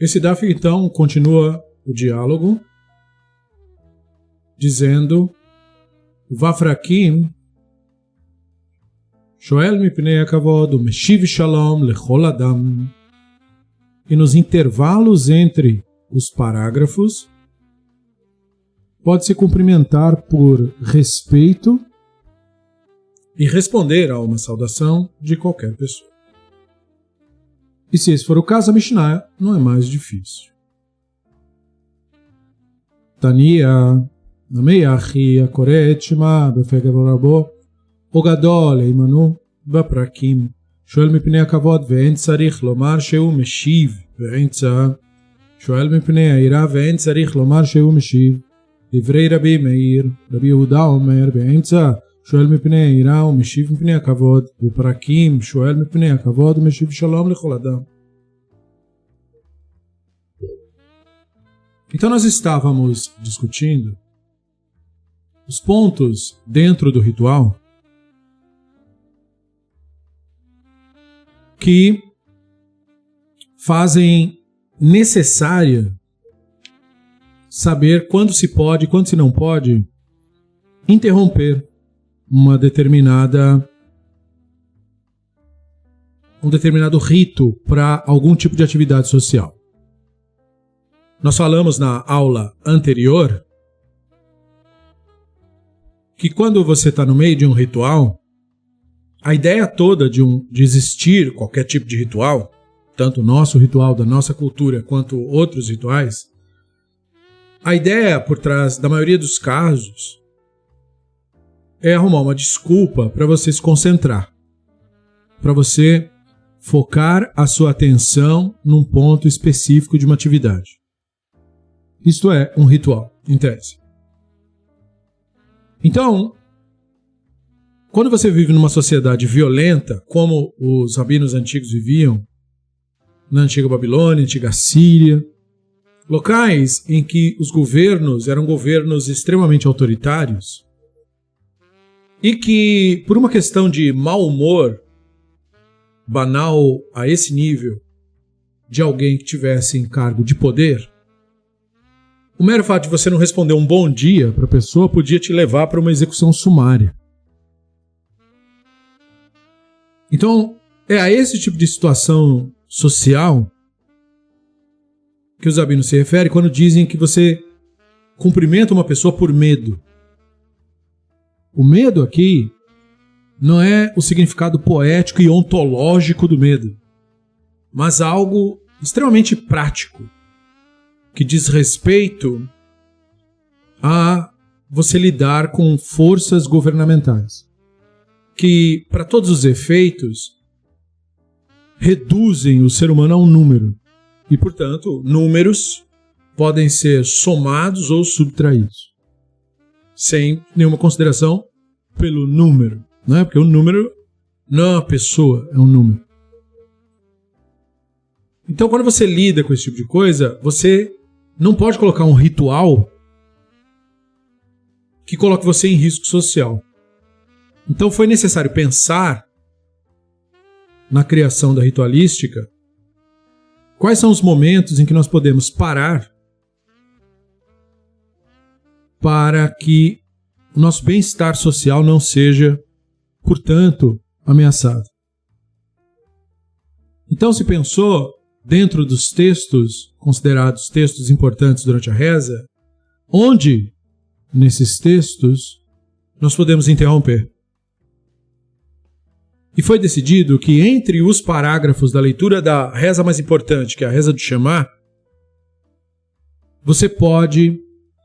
Esse Daf então continua o diálogo, dizendo: Vafrakim Shoel mipnei akavod meshiv shalom lechol adam. E nos intervalos entre os parágrafos, pode-se cumprimentar por respeito e responder a uma saudação de qualquer pessoa. E se esse for o caso, a Mishnah não é mais difícil. Tania, Nameyachi, Akoret, Shema, Befegavorabo, O גדול, הימנו בפרקים, שואל מפני הכבוד ואין צריך לומר שהוא משיב באמצע, שואל מפני היראה ואין צריך לומר שהוא משיב, דברי רבי מאיר, רבי יהודה אומר באמצע, שואל מפני היראה ומשיב מפני הכבוד, בפרקים שואל מפני הכבוד ומשיב שלום לכל אדם. Então nós estávamos discutindo os pontos dentro do ritual que fazem necessária saber quando se pode e quando se não pode interromper uma determinada um determinado rito para algum tipo de atividade social. Nós falamos na aula anterior que quando você está no meio de um ritual, a ideia toda de, um, de existir qualquer tipo de ritual, tanto o nosso ritual da nossa cultura quanto outros rituais, a ideia por trás da maioria dos casos é arrumar uma desculpa para você se concentrar, para você focar a sua atenção num ponto específico de uma atividade. Isto é um ritual, em tese. Então, quando você vive numa sociedade violenta, como os rabinos antigos viviam, na antiga Babilônia, antiga Síria, locais em que os governos eram governos extremamente autoritários, e que, por uma questão de mau humor banal a esse nível de alguém que tivesse em cargo de poder, o mero fato de você não responder um bom dia para a pessoa podia te levar para uma execução sumária. Então, é a esse tipo de situação social que os rabinos se referem quando dizem que você cumprimenta uma pessoa por medo. O medo aqui não é o significado poético e ontológico do medo, mas algo extremamente prático, que diz respeito a você lidar com forças governamentais que, para todos os efeitos, reduzem o ser humano a um número. E, portanto, números podem ser somados ou subtraídos, sem nenhuma consideração pelo número. Né? Porque o número não é uma pessoa, é um número. Então, quando você lida com esse tipo de coisa, você não pode colocar um ritual que coloque você em risco social. Então foi necessário pensar na criação da ritualística quais são os momentos em que nós podemos parar para que o nosso bem-estar social não seja, portanto, ameaçado. Então se pensou, dentro dos textos considerados textos importantes durante a reza, onde nesses textos nós podemos interromper. E foi decidido que entre os parágrafos da leitura da reza mais importante, que é a reza do Shema, você pode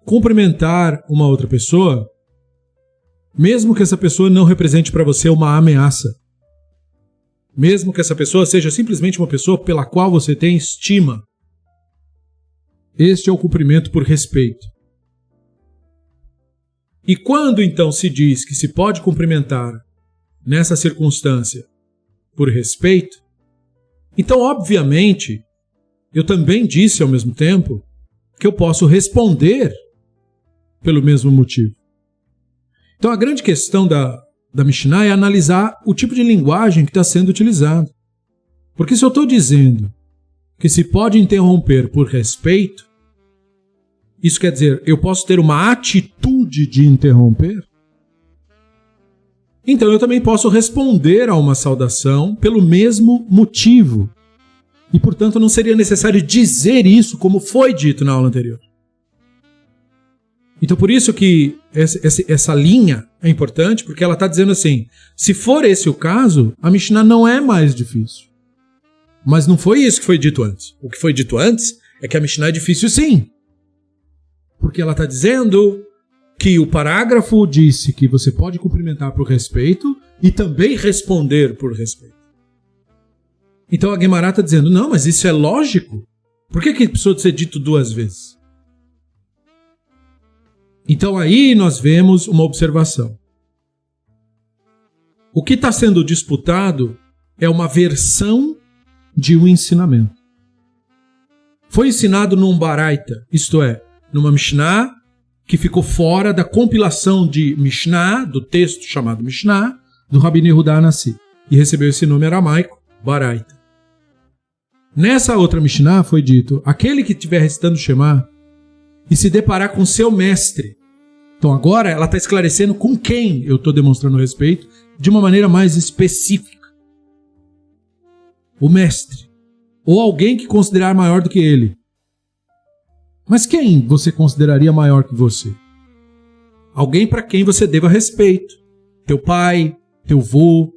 cumprimentar uma outra pessoa, mesmo que essa pessoa não represente para você uma ameaça. Mesmo que essa pessoa seja simplesmente uma pessoa pela qual você tem estima. Este é o cumprimento por respeito. E quando então se diz que se pode cumprimentar nessa circunstância por respeito, então, obviamente, eu também disse ao mesmo tempo que eu posso responder pelo mesmo motivo. Então, a grande questão da, da Mishnah é analisar o tipo de linguagem que está sendo utilizado. Porque se eu estou dizendo que se pode interromper por respeito, isso quer dizer, eu posso ter uma atitude de interromper? Então eu também posso responder a uma saudação pelo mesmo motivo. E, portanto, não seria necessário dizer isso como foi dito na aula anterior. Então, por isso que essa, essa linha é importante, porque ela está dizendo assim: se for esse o caso, a Mishnah não é mais difícil. Mas não foi isso que foi dito antes. O que foi dito antes é que a Mishnah é difícil sim. Porque ela está dizendo que o parágrafo disse que você pode cumprimentar por respeito e também responder por respeito. Então a Guemará está dizendo: não, mas isso é lógico. Por que, que precisou ser dito duas vezes? Então aí nós vemos uma observação. O que está sendo disputado é uma versão de um ensinamento. Foi ensinado num Baraita, isto é, numa Mishnah que ficou fora da compilação de Mishnah, do texto chamado Mishnah, do Rabbi Yehuda Anassi, e recebeu esse nome aramaico, Baraita. Nessa outra Mishnah foi dito: aquele que estiver recitando Shema e se deparar com seu mestre. Então agora ela está esclarecendo com quem eu estou demonstrando respeito de uma maneira mais específica. O mestre. Ou alguém que considerar maior do que ele. Mas quem você consideraria maior que você? Alguém para quem você deva respeito. Teu pai, teu vô.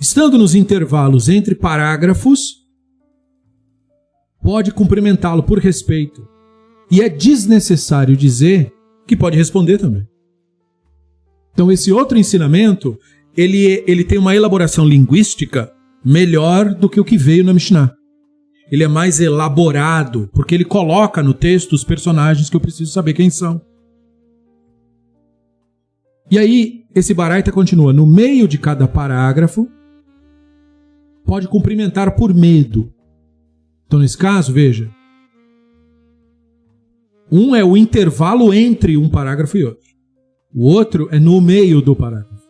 Estando nos intervalos entre parágrafos, pode cumprimentá-lo por respeito. E é desnecessário dizer que pode responder também. Então esse outro ensinamento, ele, ele tem uma elaboração linguística melhor do que o que veio na Mishnah ele é mais elaborado, porque ele coloca no texto os personagens que eu preciso saber quem são. E aí, esse Baraita continua: no meio de cada parágrafo, pode cumprimentar por medo. Então, nesse caso, veja. Um é o intervalo entre um parágrafo e outro. O outro é no meio do parágrafo.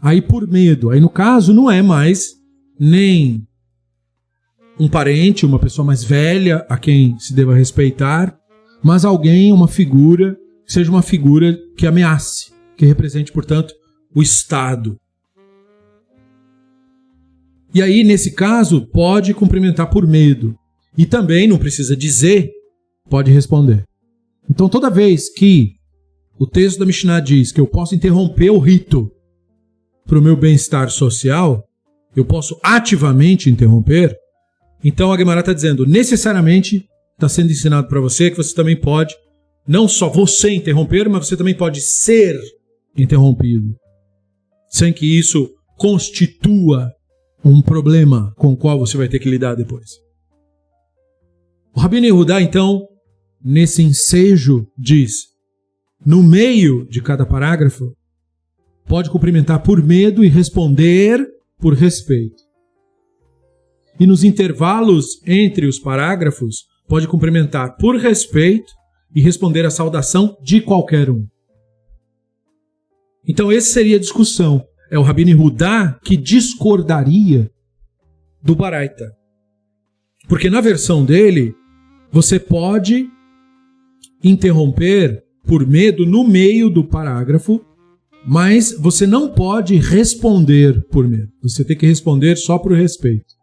Aí, por medo. Aí, no caso, não é mais nem um parente, uma pessoa mais velha a quem se deva respeitar, mas alguém, uma figura, seja uma figura que ameace, que represente, portanto, o Estado. E aí, nesse caso, pode cumprimentar por medo. E também não precisa dizer, pode responder. Então, toda vez que o texto da Mishnah diz que eu posso interromper o rito para o meu bem-estar social, eu posso ativamente interromper, então a Gemara está dizendo, necessariamente está sendo ensinado para você que você também pode, não só você interromper, mas você também pode ser interrompido, sem que isso constitua um problema com o qual você vai ter que lidar depois. O Rabino Yehudá, então, nesse ensejo, diz: no meio de cada parágrafo, pode cumprimentar por medo e responder por respeito. E nos intervalos entre os parágrafos, pode cumprimentar por respeito e responder à saudação de qualquer um. Então, essa seria a discussão. É o Rabino Rudá que discordaria do Baraita. Porque na versão dele, você pode interromper por medo no meio do parágrafo, mas você não pode responder por medo. Você tem que responder só por respeito.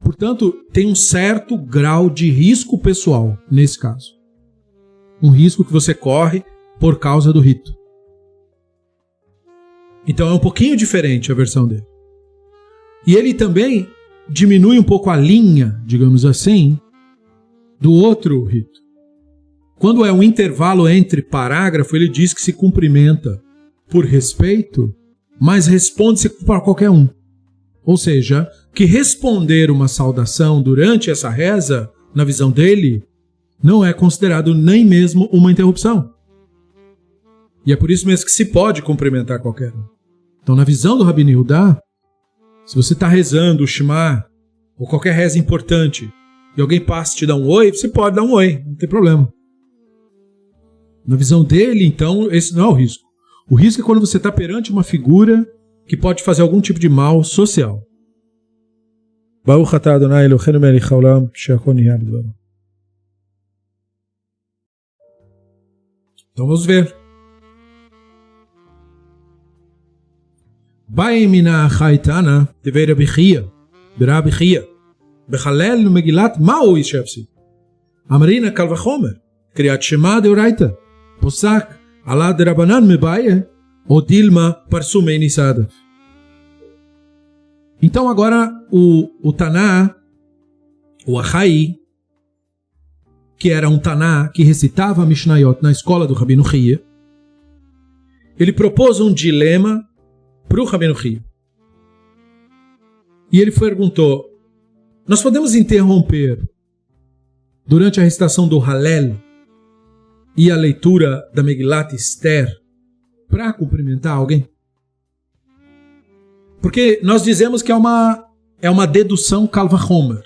Portanto, tem um certo grau de risco pessoal nesse caso. Um risco que você corre por causa do rito. Então é um pouquinho diferente a versão dele. E ele também diminui um pouco a linha, digamos assim, do outro rito. Quando é um intervalo entre parágrafo, ele diz que se cumprimenta por respeito, mas responde-se para qualquer um. Ou seja, que responder uma saudação durante essa reza, na visão dele, não é considerado nem mesmo uma interrupção. E é por isso mesmo que se pode cumprimentar qualquer um. Então, na visão do Rabino Yudá, se você está rezando o Shema, ou qualquer reza importante, e alguém passa e te dá um oi, você pode dar um oi, não tem problema. Na visão dele, então, esse não é o risco. O risco é quando você está perante uma figura que pode fazer algum tipo de mal social. ברוך אתה אדוני אלוהינו מלך העולם שהכל נהיה בדברו. Então vamos ver. Baimina Chaitana teve Rabi Chia, Rabi Chia, Bechalel no Megilat Mao Ishevsi, Amarina Kalvachomer, Kriat Shema Deoraita, Posak, Alá de Rabanan me baie, Mebaye, Odilma Parsume Nisada. Então agora o, o Taná, o Achai, que era um Taná que recitava Mishnayot na escola do Rabino Chia, ele propôs um dilema para o Rabino Ria. E ele perguntou: Nós podemos interromper durante a recitação do Halel e a leitura da Megilat Esther para cumprimentar alguém? Porque nós dizemos que é uma, é uma dedução Calva-Homer.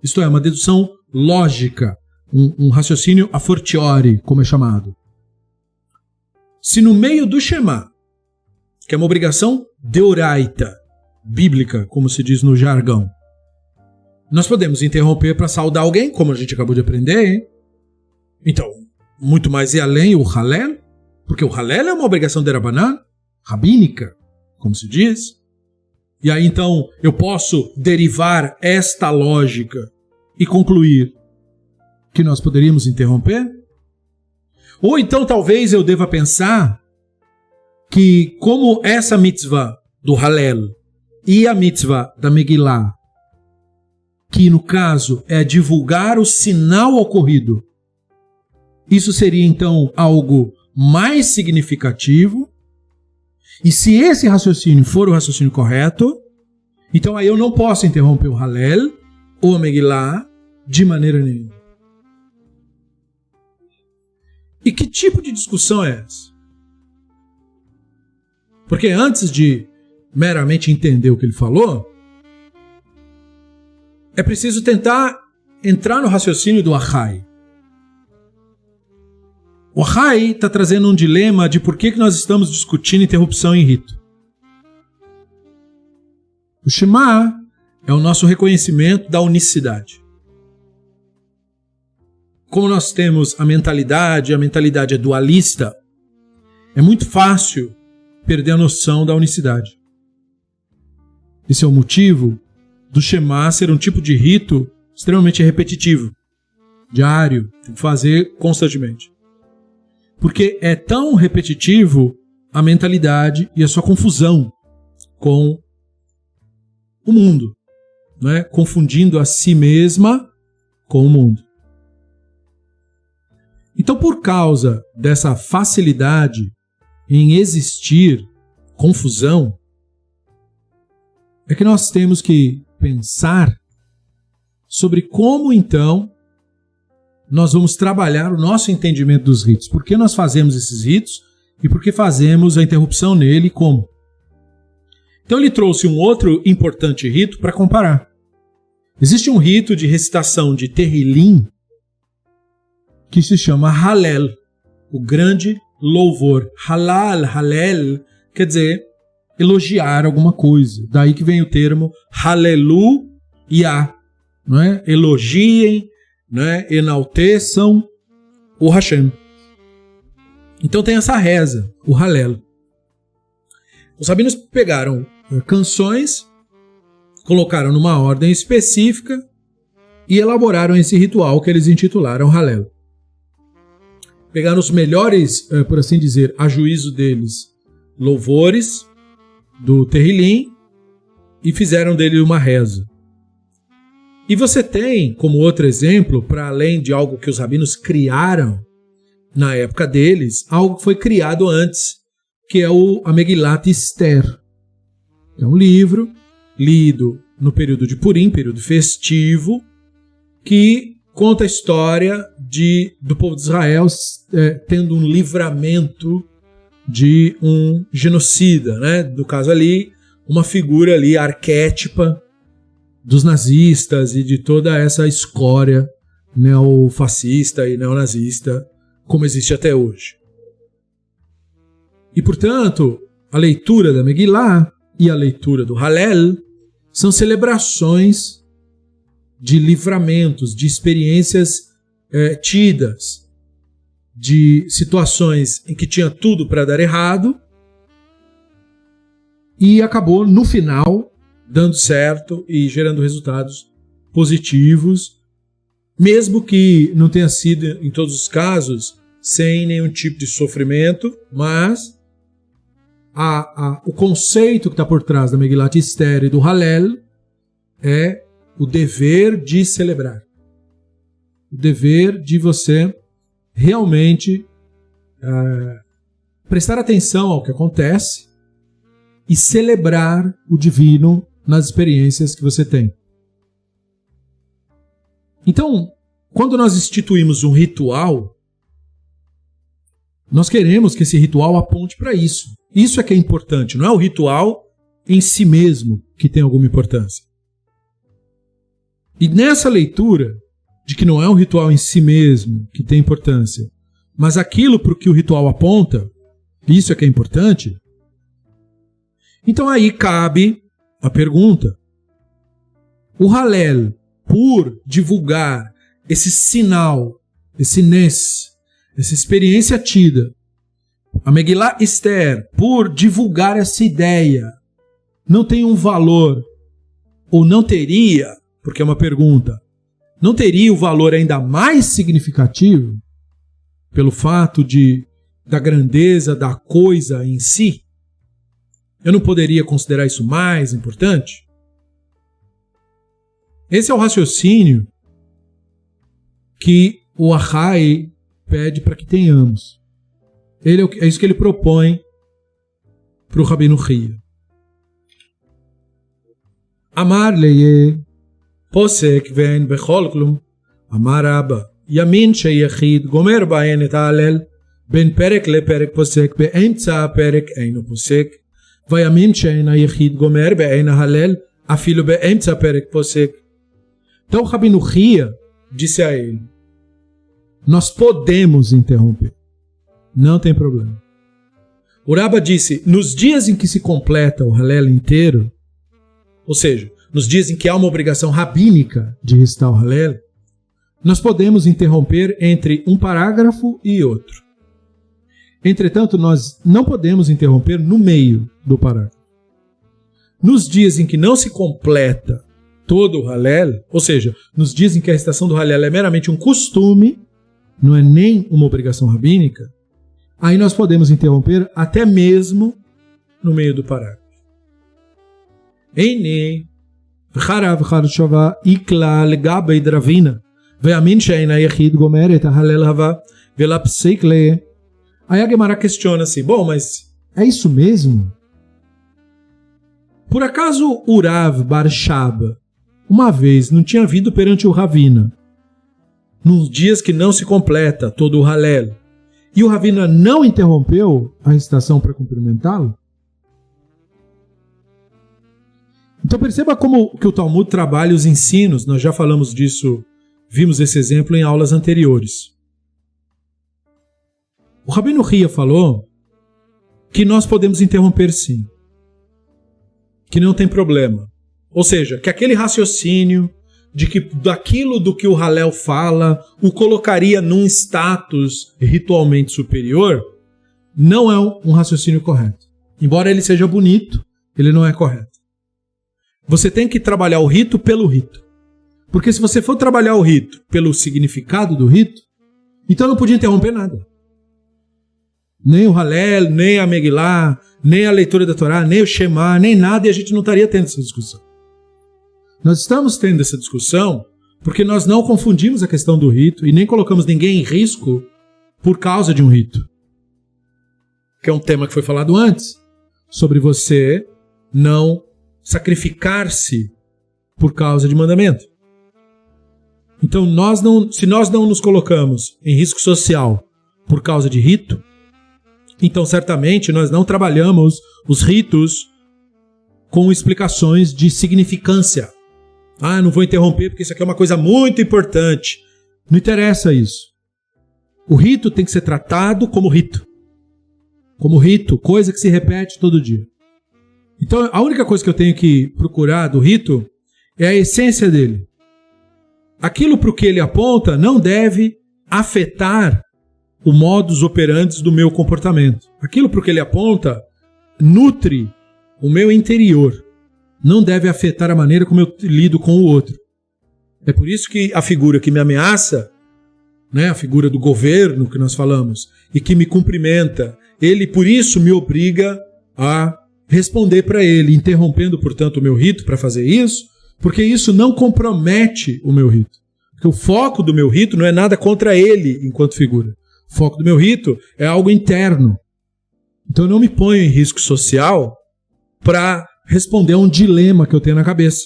Isto é, uma dedução lógica, um, um, raciocínio a fortiori, como é chamado. Se no meio do Shema, que é uma obrigação deoraita, bíblica, como se diz no jargão, nós podemos interromper para saudar alguém, como a gente acabou de aprender. Hein? Então, muito mais e além o Halel, porque o Halel é uma obrigação de Rabanan, rabínica, como se diz. E aí então eu posso derivar esta lógica e concluir que nós poderíamos interromper? Ou então talvez eu deva pensar que, como essa mitzvah do Halel e a mitzvah da Megillah, que no caso é divulgar o sinal ocorrido, isso seria então algo mais significativo. E se esse raciocínio for o raciocínio correto, então aí eu não posso interromper o Halel ou a Megillah de maneira nenhuma. E que tipo de discussão é essa? Porque antes de meramente entender o que ele falou, é preciso tentar entrar no raciocínio do Ahai. O Rai está trazendo um dilema de por que, que nós estamos discutindo interrupção em rito. O Shema é o nosso reconhecimento da unicidade. Como nós temos a mentalidade, a mentalidade é dualista, é muito fácil perder a noção da unicidade. Esse é o motivo do Shema ser um tipo de rito extremamente repetitivo, diário, fazer constantemente. Porque é tão repetitivo a mentalidade e a sua confusão com o mundo, né? confundindo a si mesma com o mundo. Então, por causa dessa facilidade em existir confusão, é que nós temos que pensar sobre como então nós vamos trabalhar o nosso entendimento dos ritos. Por que nós fazemos esses ritos e por que fazemos a interrupção nele e como? Então ele trouxe um outro importante rito para comparar. Existe um rito de recitação de Terrilim que se chama Halel, o grande louvor. Halal, Halel, quer dizer elogiar alguma coisa. Daí que vem o termo Haleluia, não é? Elogiem, né, enalteçam o Hashem. Então tem essa reza, o Halel. Os rabinos pegaram eh, canções, colocaram numa ordem específica e elaboraram esse ritual que eles intitularam Halel. Pegaram os melhores, eh, por assim dizer, a juízo deles, louvores do Terrilim e fizeram dele uma reza. E você tem, como outro exemplo, para além de algo que os rabinos criaram na época deles, algo que foi criado antes, que é o Amegilat Esther. É um livro lido no período de Purim, período festivo, que conta a história de, do povo de Israel é, tendo um livramento de um genocida, né? No caso ali, uma figura ali arquétipa dos nazistas e de toda essa escória neofascista e neonazista como existe até hoje. E portanto, a leitura da Megillah e a leitura do Halel são celebrações de livramentos, de experiências é, tidas, de situações em que tinha tudo para dar errado e acabou no final dando certo e gerando resultados positivos, mesmo que não tenha sido em todos os casos sem nenhum tipo de sofrimento, mas a, a, o conceito que está por trás da Megilat Esther e do Halel é o dever de celebrar. O dever de você realmente é, prestar atenção ao que acontece e celebrar o divino nas experiências que você tem. Então, quando nós instituímos um ritual, nós queremos que esse ritual aponte para isso. Isso é que é importante, não é o ritual em si mesmo que tem alguma importância. E nessa leitura de que não é um ritual em si mesmo que tem importância, mas aquilo para o que o ritual aponta, isso é que é importante. Então aí cabe a pergunta: o Halel, por divulgar esse sinal, esse Nes, essa experiência tida, a Megillah Esther, por divulgar essa ideia, não tem um valor, ou não teria, porque é uma pergunta, não teria o valor ainda mais significativo pelo fato de da grandeza da coisa em si? Eu não poderia considerar isso mais importante? Esse é o raciocínio que o Ahai pede para que tenhamos. Ele, é, é isso que ele propõe para o Rabino Ria. Amar leye posek ven bechol klum. Amar Abba. ימין שיחיד גומר בהן את ההלל בין פרק לפרק פוסק באמצע הפרק אינו פוסק וימין שאין היחיד גומר באין ההלל אפילו באמצע הפרק פוסק. Então Rabino Ria disse a ele: Nós podemos interromper. Não tem problema. Uraba disse: nos dias em que se completa o Halel inteiro, ou seja, nos dias em que há uma obrigação rabínica de recitar o Halel, nós podemos interromper entre um parágrafo e outro. Entretanto, nós não podemos interromper no meio do parágrafo. Nos dias em que não se completa todo o Halel, ou seja, nos dias em que a recitação do Halel é meramente um costume, não é nem uma obrigação rabínica, aí nós podemos interromper até mesmo no meio do parágrafo. Eine, וחרב חרשבה איקלה לגבי דרבינה, והאמין שאין היחיד גומר את ההלל הבא ולהפסיק ל... Aí a Gemara questiona assim, bom, mas é isso mesmo? Por acaso Urav Barshaba uma vez não tinha vindo perante o Ravina, nos dias que não se completa todo o Halel, e o Ravina não interrompeu a recitação para cumprimentá-lo? Então perceba como que o Talmud trabalha os ensinos, nós já falamos disso, vimos esse exemplo em aulas anteriores. O Rabino Ria falou que nós podemos interromper sim, que não tem problema. Ou seja, que aquele raciocínio de que daquilo do que o Halel fala o colocaria num status ritualmente superior, não é um raciocínio correto. Embora ele seja bonito, ele não é correto. Você tem que trabalhar o rito pelo rito. Porque se você for trabalhar o rito pelo significado do rito, então não podia interromper nada. Nem o Halel, nem a Megillah, nem a leitura da Torá, nem o Shema, nem nada, e a gente não estaria tendo essa discussão. Nós estamos tendo essa discussão porque nós não confundimos a questão do rito e nem colocamos ninguém em risco por causa de um rito. Que é um tema que foi falado antes, sobre você não sacrificar-se por causa de mandamento. Então, nós não, se nós não nos colocamos em risco social por causa de rito, então certamente nós não trabalhamos os ritos com explicações de significância. Ah, não vou interromper porque isso aqui é uma coisa muito importante. Não interessa isso. O rito tem que ser tratado como rito. Como rito, coisa que se repete todo dia. Então, a única coisa que eu tenho que procurar do rito é a essência dele. Aquilo para o que ele aponta não deve afetar o modus operandi do meu comportamento. Aquilo para o que ele aponta nutre o meu interior. Não deve afetar a maneira como eu lido com o outro. É por isso que a figura que me ameaça, né, a figura do governo que nós falamos, e que me cumprimenta, ele por isso me obriga a responder para ele, interrompendo, portanto, o meu rito para fazer isso, porque isso não compromete o meu rito. Porque o foco do meu rito não é nada contra ele enquanto figura. O foco do meu rito é algo interno. Então eu não me ponho em risco social para responder a um dilema que eu tenho na cabeça.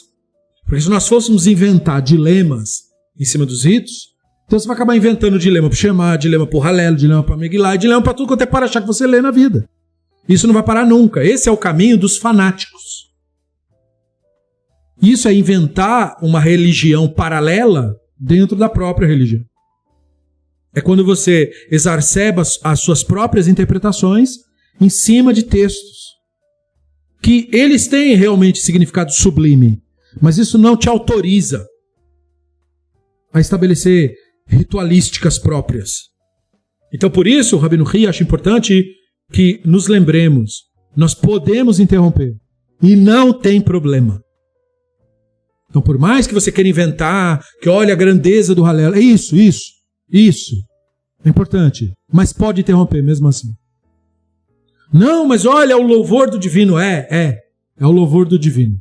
Porque se nós fôssemos inventar dilemas em cima dos ritos, então você vai acabar inventando dilema para chamar, dilema para o Halelo, dilema para Megillah, dilema para tudo quanto é para achar que você lê na vida. Isso não vai parar nunca. Esse é o caminho dos fanáticos. Isso é inventar uma religião paralela dentro da própria religião. É quando você exacerba as suas próprias interpretações em cima de textos que eles têm realmente significado sublime, mas isso não te autoriza a estabelecer ritualísticas próprias. Então, por isso, o Rabino Ri acha importante que nos lembremos, nós podemos interromper e não tem problema. Então, por mais que você queira inventar, que olhe a grandeza do Halel, é isso, isso, isso. É importante. Mas pode interromper mesmo assim. Não, mas olha, é o louvor do divino. É, é. É o louvor do divino.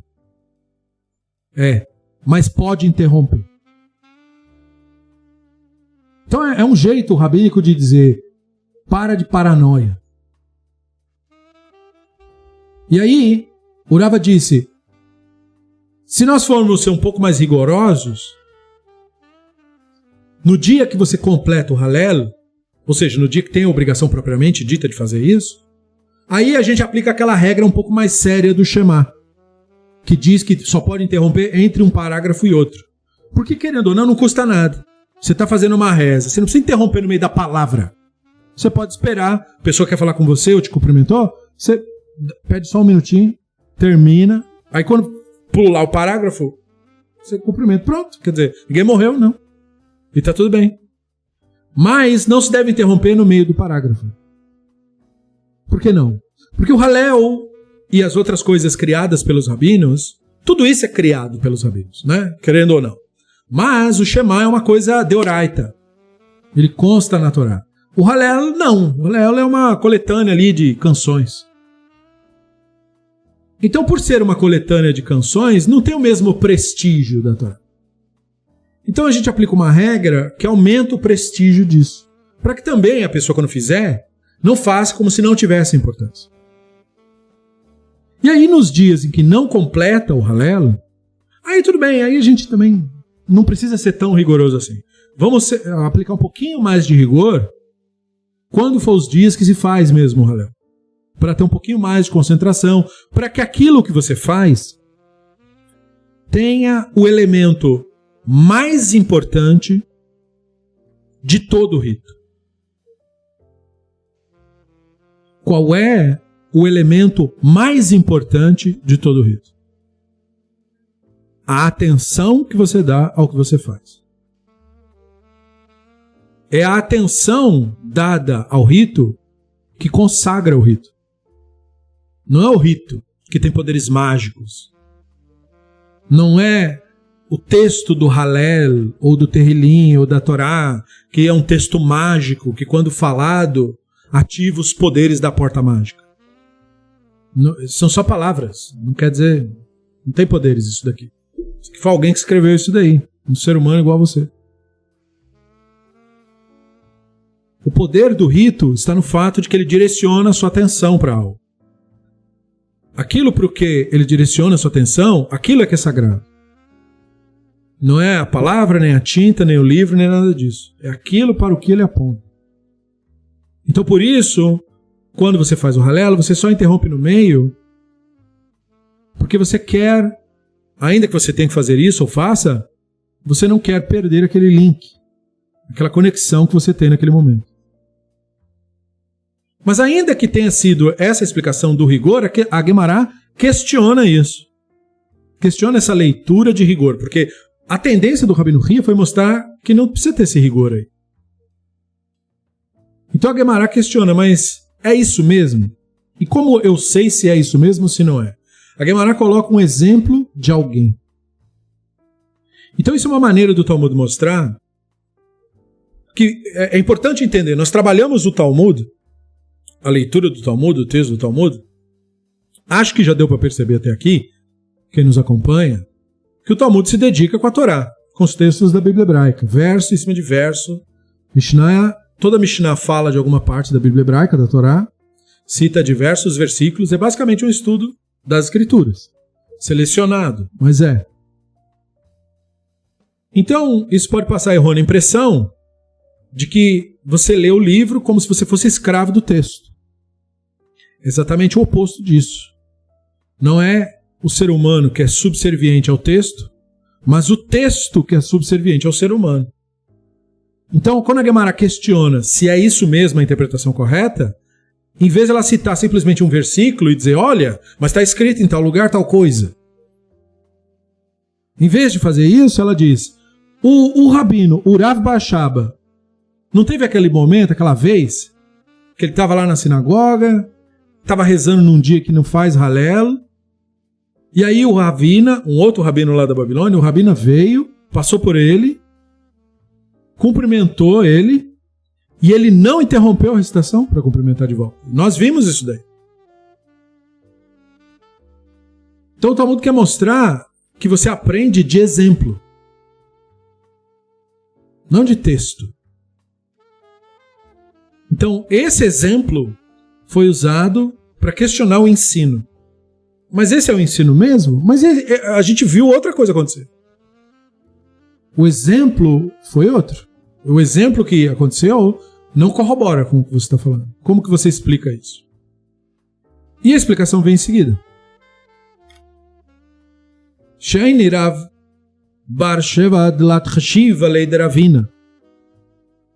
É. Mas pode interromper. Então é, é um jeito rabínico de dizer: para de paranoia. E aí, Urava disse: se nós formos ser um pouco mais rigorosos, no dia que você completa o Halel, ou seja, no dia que tem a obrigação propriamente dita de fazer isso, aí a gente aplica aquela regra um pouco mais séria do Shema, que diz que só pode interromper entre um parágrafo e outro. Porque, querendo ou não, não custa nada. Você está fazendo uma reza, você não precisa interromper no meio da palavra. Você pode esperar, a pessoa quer falar com você ou te cumprimentou, você pede só um minutinho, termina, aí quando pular o parágrafo, você cumprimenta. Pronto, quer dizer, ninguém morreu, não. E tá tudo bem. Mas não se deve interromper no meio do parágrafo. Por que não? Porque o Halel e as outras coisas criadas pelos rabinos, tudo isso é criado pelos rabinos, né? Querendo ou não. Mas o Shema é uma coisa deoraita. Ele consta na Torá. O Halel não. O Halel é uma coletânea ali de canções. Então, por ser uma coletânea de canções, não tem o mesmo prestígio da Torá. Então a gente aplica uma regra que aumenta o prestígio disso. Para que também a pessoa, quando fizer, não faça como se não tivesse importância. E aí, nos dias em que não completa o Halelo, aí tudo bem, aí a gente também não precisa ser tão rigoroso assim. Vamos aplicar um pouquinho mais de rigor quando for os dias que se faz mesmo o Halel. Para ter um pouquinho mais de concentração, para que aquilo que você faz tenha o elemento mais importante de todo o rito. Qual é o elemento mais importante de todo o rito? A atenção que você dá ao que você faz. É a atenção dada ao rito que consagra o rito. Não é o rito que tem poderes mágicos. Não é o texto do Halel, ou do Terrilim, ou da Torá, que é um texto mágico, que quando falado ativa os poderes da porta mágica. Não, são só palavras, não quer dizer. Não tem poderes isso daqui. Foi alguém que escreveu isso daí. Um ser humano igual a você. O poder do rito está no fato de que ele direciona a sua atenção para algo. Aquilo para o que ele direciona a sua atenção, aquilo é que é sagrado. Não é a palavra, nem a tinta, nem o livro, nem nada disso. É aquilo para o que ele aponta. Então, por isso, quando você faz o ralelo, você só interrompe no meio, porque você quer, ainda que você tenha que fazer isso ou faça, você não quer perder aquele link, aquela conexão que você tem naquele momento. Mas ainda que tenha sido essa explicação do rigor, a Guemará questiona isso. Questiona essa leitura de rigor, porque a tendência do Rabino Ria foi mostrar que não precisa ter esse rigor aí. Então a Gemara questiona, mas é isso mesmo? E como eu sei se é isso mesmo ou se não é? A Gemara coloca um exemplo de alguém. Então isso é uma maneira do Talmud mostrar que é, é importante entender. Nós trabalhamos o Talmud, a leitura do Talmud, o texto do Talmud. Acho que já deu para perceber até aqui, quem nos acompanha, que o Talmud se dedica com a Torá, com os textos da Bíblia hebraica, verso em cima de verso. Mishnah, toda Mishnah fala de alguma parte da Bíblia hebraica, da Torá, cita diversos versículos, é basicamente um estudo das Escrituras. Selecionado, mas é. Então, isso pode passar a errônea impressão de que você lê o livro como se você fosse escravo do texto. Exatamente o oposto disso. Não é o ser humano que é subserviente ao texto, mas o texto que é subserviente ao ser humano. Então, quando a Gemara questiona se é isso mesmo a interpretação correta, em vez de ela citar simplesmente um versículo e dizer, olha, mas está escrito em tal lugar tal coisa. Em vez de fazer isso, ela diz, o, o rabino, Urav Bashaba, não teve aquele momento, aquela vez, que ele estava lá na sinagoga, estava rezando num dia que não faz Halel, e aí o Ravina, um outro rabino lá da Babilônia, o Rabina veio, passou por ele, cumprimentou ele, e ele não interrompeu a recitação para cumprimentar de volta. Nós vimos isso daí. Então o Talmud quer mostrar que você aprende de exemplo, não de texto. Então, esse exemplo foi usado para questionar o ensino. Mas esse é o ensino mesmo? Mas a gente viu outra coisa acontecer. O exemplo foi outro. O exemplo que aconteceu não corrobora com o que você está falando. Como que você explica isso? E a explicação vem em seguida. Shainirav Bar Sheva Leideravina.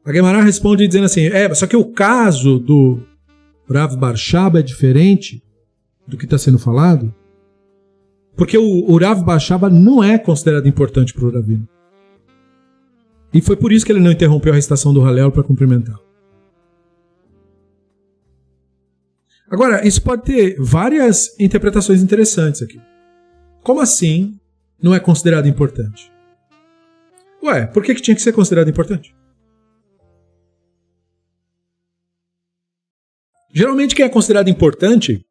A Gemara responde dizendo assim: é, só que o caso do Rav Barshaba é diferente do que está sendo falado, porque o, o Rav Barshaba não é considerado importante para o Ravino. E foi por isso que ele não interrompeu a recitação do Halel para cumprimentar. Agora, isso pode ter várias interpretações interessantes aqui. Como assim não é considerado importante? Ué, por que, que tinha que ser considerado importante? Geralmente, quem é considerado importante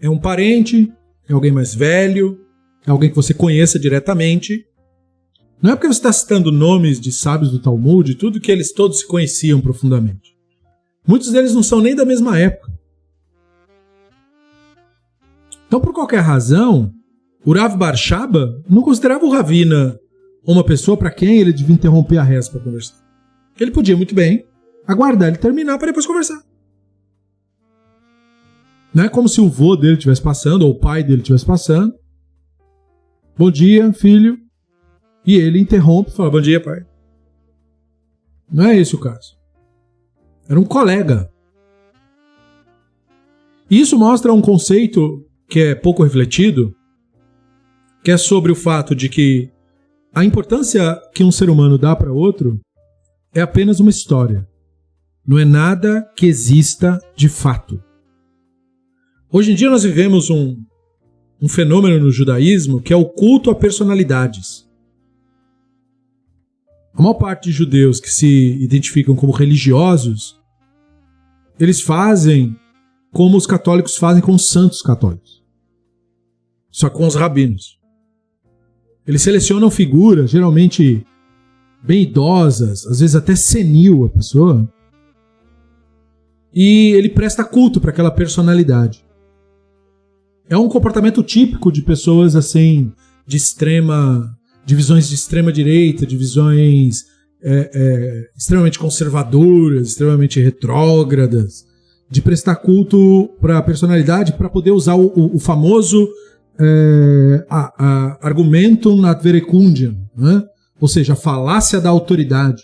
é um parente, é alguém mais velho, é alguém que você conheça diretamente. Não é porque você está citando nomes de sábios do Talmud, tudo que eles todos se conheciam profundamente. Muitos deles não são nem da mesma época. Então, por qualquer razão, o Rav Barshaba não considerava o Ravina uma pessoa para quem ele devia interromper a reza para conversar. Ele podia muito bem aguardar ele terminar para depois conversar. Não é como se o vô dele estivesse passando, ou o pai dele estivesse passando. Bom dia, filho. E ele interrompe e fala: Bom dia, pai. Não é esse o caso. Era um colega. Isso mostra um conceito que é pouco refletido, que é sobre o fato de que a importância que um ser humano dá para outro é apenas uma história. Não é nada que exista de fato. Hoje em dia nós vivemos um, um fenômeno no judaísmo que é o culto a personalidades. A maior parte de judeus que se identificam como religiosos, eles fazem como os católicos fazem com os santos católicos. Só com os rabinos. Eles selecionam figuras, geralmente bem idosas, às vezes até senil a pessoa, e ele presta culto para aquela personalidade. É um comportamento típico de pessoas assim de extrema, divisões de extrema direita, divisões é, é, extremamente conservadoras, extremamente retrógradas, de prestar culto para a personalidade para poder usar o, o, o famoso é, a, a, argumentum ad verecundiam, né? ou seja, a falácia da autoridade.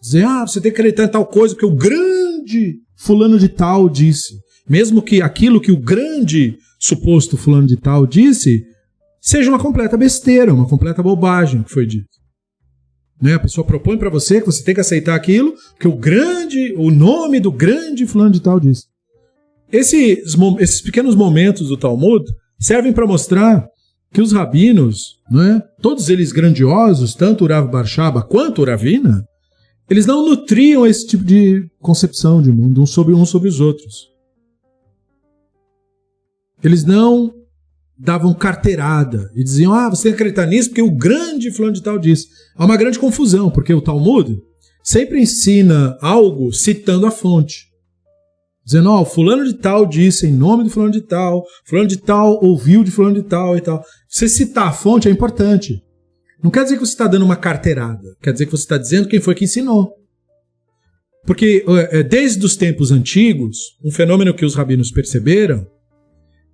Dizer, ah, você tem que acreditar em tal coisa, porque o grande fulano de tal disse. Mesmo que aquilo que o grande suposto fulano de tal disse seja uma completa besteira, uma completa bobagem que foi dito. Né? A pessoa propõe para você que você tem que aceitar aquilo que o grande, o nome do grande fulano de tal disse. Esses, esses pequenos momentos do Talmud servem para mostrar que os rabinos, né, todos eles grandiosos, tanto o Rav Barshaba quanto o Ravina, eles não nutriam esse tipo de concepção de mundo uns sobre uns sobre os outros. Eles não davam carteirada e diziam: ah, você tem que acreditar nisso porque o grande fulano de tal disse. Há uma grande confusão, porque o Talmud sempre ensina algo citando a fonte. Dizendo, ó, oh, fulano de tal disse em nome do fulano de tal, fulano de tal ouviu de fulano de tal e tal. Você citar a fonte é importante. Não quer dizer que você está dando uma carteirada, quer dizer que você está dizendo quem foi que ensinou. Porque é, desde os tempos antigos, um fenômeno que os rabinos perceberam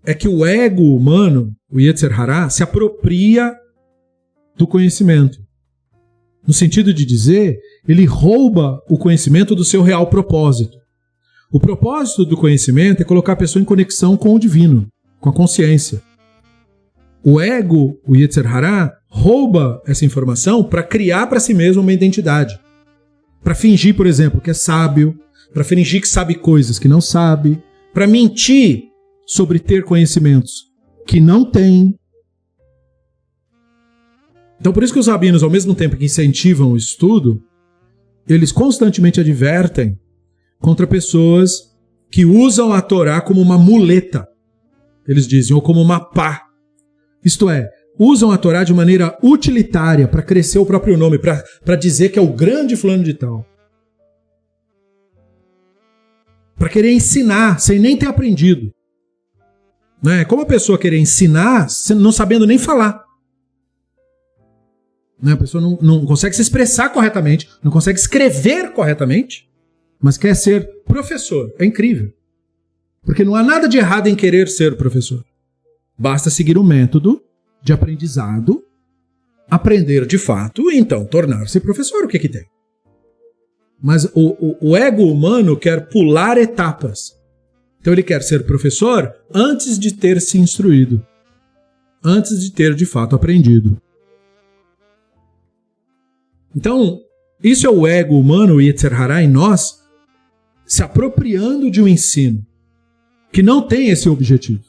é que o ego humano, o Yetzer Hará, se apropria do conhecimento. No sentido de dizer, ele rouba o conhecimento do seu real propósito. O propósito do conhecimento é colocar a pessoa em conexão com o divino, com a consciência. O ego, o Yetzer Hará, rouba essa informação para criar para si mesmo uma identidade. Para fingir, por exemplo, que é sábio, para fingir que sabe coisas que não sabe, para mentir sobre ter conhecimentos que não tem. Então, por isso que os rabinos, ao mesmo tempo que incentivam o estudo, eles constantemente advertem contra pessoas que usam a Torá como uma muleta. Eles dizem, ou como uma pá. Isto é, usam a Torá de maneira utilitária para crescer o próprio nome, para dizer que é o grande fulano de tal. Para querer ensinar sem nem ter aprendido. Né? Como a pessoa querer ensinar não sabendo nem falar. Né? A pessoa não, não consegue se expressar corretamente, não consegue escrever corretamente, mas quer ser professor. É incrível. Porque não há nada de errado em querer ser professor. Basta seguir o método de aprendizado, aprender de fato e então tornar-se professor. O que, que tem? Mas o, o, o ego humano quer pular etapas. Então ele quer ser professor antes de ter se instruído, antes de ter de fato aprendido. Então, isso é o ego humano, o Yetzer em nós, se apropriando de um ensino que não tem esse objetivo.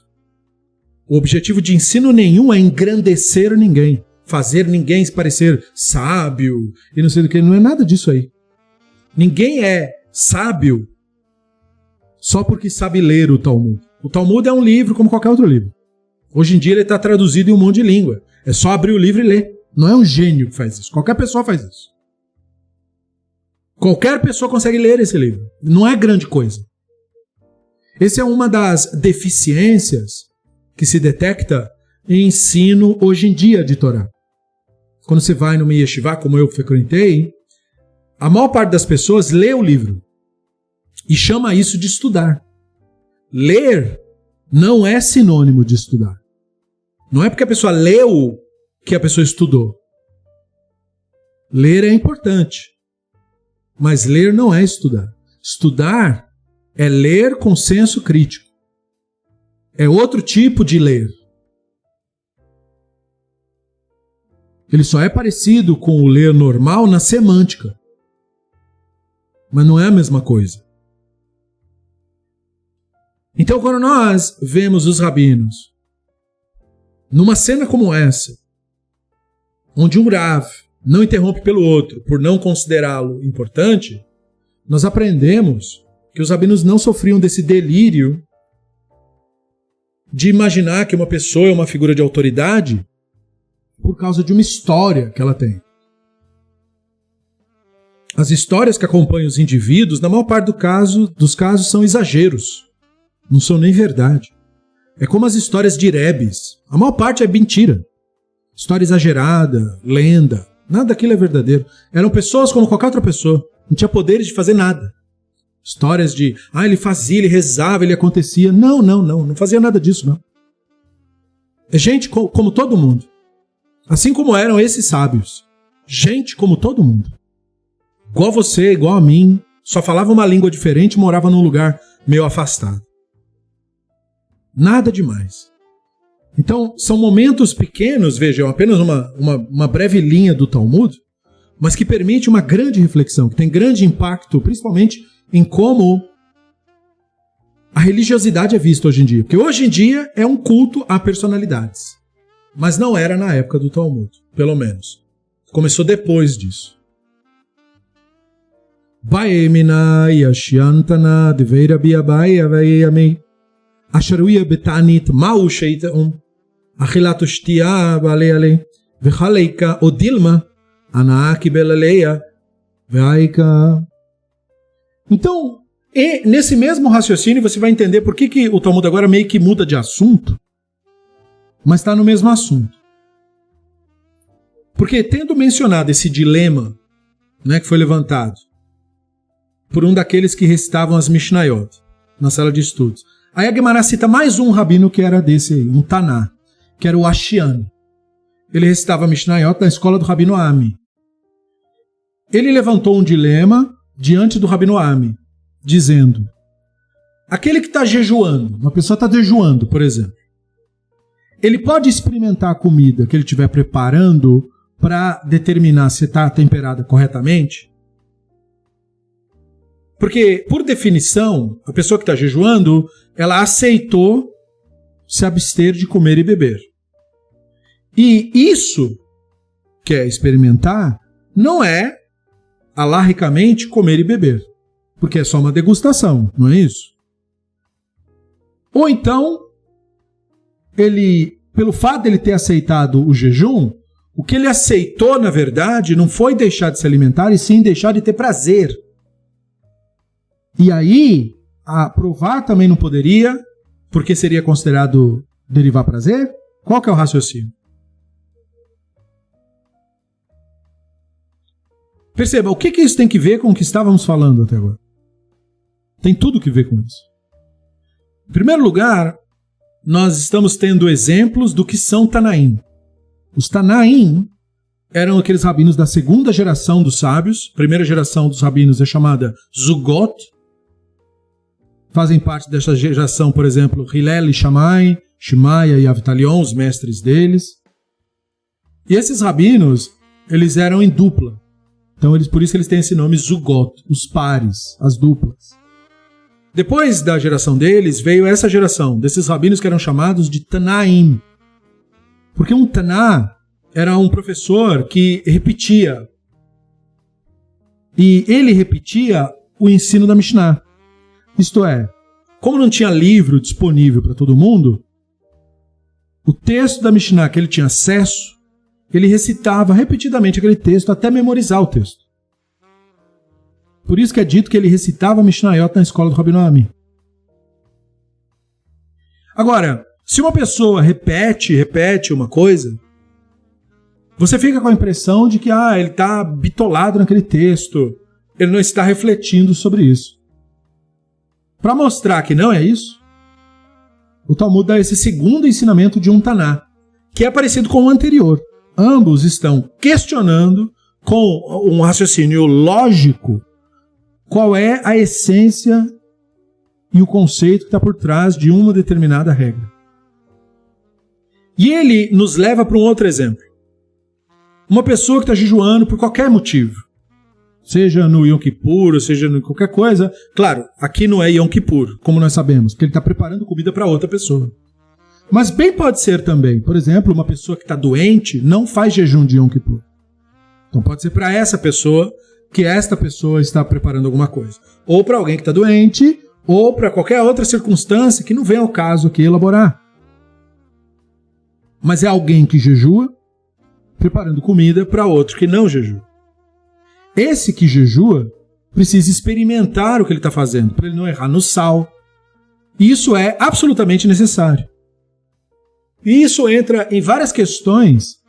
O objetivo de ensino nenhum é engrandecer ninguém, fazer ninguém parecer sábio e não sei do que. Não é nada disso aí. Ninguém é sábio só porque sabe ler o Talmud. O Talmud é um livro como qualquer outro livro. Hoje em dia ele está traduzido em um monte de língua. É só abrir o livro e ler. Não é um gênio que faz isso. Qualquer pessoa faz isso. Qualquer pessoa consegue ler esse livro. Não é grande coisa. Essa é uma das deficiências que se detecta em ensino hoje em dia de Torá. Quando você vai no yeshiva, como eu frequentei, a maior parte das pessoas lê o livro e chama isso de estudar. Ler não é sinônimo de estudar. Não é porque a pessoa leu que a pessoa estudou. Ler é importante, mas ler não é estudar. Estudar é ler com senso crítico. É outro tipo de ler. Ele só é parecido com o ler normal na semântica. Mas não é a mesma coisa. Então, quando nós vemos os rabinos numa cena como essa, onde um Rav não interrompe pelo outro por não considerá-lo importante, nós aprendemos que os rabinos não sofriam desse delírio de imaginar que uma pessoa é uma figura de autoridade por causa de uma história que ela tem. As histórias que acompanham os indivíduos, na maior parte do caso, dos casos, são exageros. Não são nem verdade. É como as histórias de Rebes. A maior parte é mentira. História exagerada, lenda. Nada daquilo é verdadeiro. Eram pessoas como qualquer outra pessoa. Não tinha poderes de fazer nada. Histórias de, ah, ele fazia, ele rezava, ele acontecia. Não, não, não, não fazia nada disso, não. É gente co como todo mundo. Assim como eram esses sábios. Gente como todo mundo. Igual você, igual a mim. Só falava uma língua diferente e morava num lugar meio afastado. Nada demais. Então, são momentos pequenos, vejam, apenas uma, uma, uma breve linha do Talmud, mas que permite uma grande reflexão, que tem grande impacto, principalmente em como a religiosidade é vista hoje em dia. Porque hoje em dia é um culto a personalidades. Mas não era na época do Talmud, pelo menos. Começou depois disso. Veaika Então, nesse mesmo raciocínio você vai entender por que, que o Talmud agora meio que muda de assunto, mas está no mesmo assunto. Porque tendo mencionado esse dilema né, que foi levantado por um daqueles que recitavam as Mishnayot na sala de estudos. Aí a Gemara cita mais um rabino que era desse aí, um Taná, que era o Ashian. Ele recitava Mishnayot na escola do rabino Ami. Ele levantou um dilema diante do rabino Ami, dizendo: aquele que está jejuando, uma pessoa está jejuando, por exemplo, ele pode experimentar a comida que ele estiver preparando para determinar se está temperada corretamente? Porque, por definição, a pessoa que está jejuando, ela aceitou se abster de comer e beber. E isso, que é experimentar, não é, alarricamente, comer e beber. Porque é só uma degustação, não é isso? Ou então, ele, pelo fato de ele ter aceitado o jejum, o que ele aceitou, na verdade, não foi deixar de se alimentar, e sim deixar de ter prazer. E aí, provar também não poderia, porque seria considerado derivar prazer? Qual que é o raciocínio? Perceba, o que, que isso tem que ver com o que estávamos falando até agora? Tem tudo que ver com isso. Em primeiro lugar, nós estamos tendo exemplos do que são Tanaim. Os Tanaim eram aqueles rabinos da segunda geração dos sábios. A primeira geração dos rabinos é chamada Zugot, Fazem parte dessa geração, por exemplo, Hillel e Shammai, Shimaya e Avitalion, os mestres deles. E esses rabinos, eles eram em dupla. Então, eles, por isso eles têm esse nome Zugot, os pares, as duplas. Depois da geração deles, veio essa geração, desses rabinos que eram chamados de Tanaim. Porque um Taná era um professor que repetia. E ele repetia o ensino da Mishnah. Isto é, como não tinha livro disponível para todo mundo, o texto da Mishnah que ele tinha acesso, ele recitava repetidamente aquele texto até memorizar o texto. Por isso que é dito que ele recitava Mishnayot na escola do Rabino Ami. Agora, se uma pessoa repete, repete uma coisa, você fica com a impressão de que ah, ele está bitolado naquele texto, ele não está refletindo sobre isso. Para mostrar que não é isso, o Talmud dá esse segundo ensinamento de um Taná, que é parecido com o anterior. Ambos estão questionando com um raciocínio lógico qual é a essência e o conceito que está por trás de uma determinada regra. E ele nos leva para um outro exemplo. Uma pessoa que está jejuando por qualquer motivo seja no Yom Kippur, seja em qualquer coisa. Claro, aqui não é Yom Kippur, como nós sabemos, porque ele está preparando comida para outra pessoa. Mas bem pode ser também, por exemplo, uma pessoa que está doente não faz jejum de Yom Kippur. Então pode ser para essa pessoa que esta pessoa está preparando alguma coisa. Ou para alguém que está doente, ou para qualquer outra circunstância que não vem ao caso aqui elaborar. Mas é alguém que jejua preparando comida para outro que não jejua. Esse que jejua precisa experimentar o que ele está fazendo, para ele não errar no sal. Isso é absolutamente necessário. E isso entra em várias questões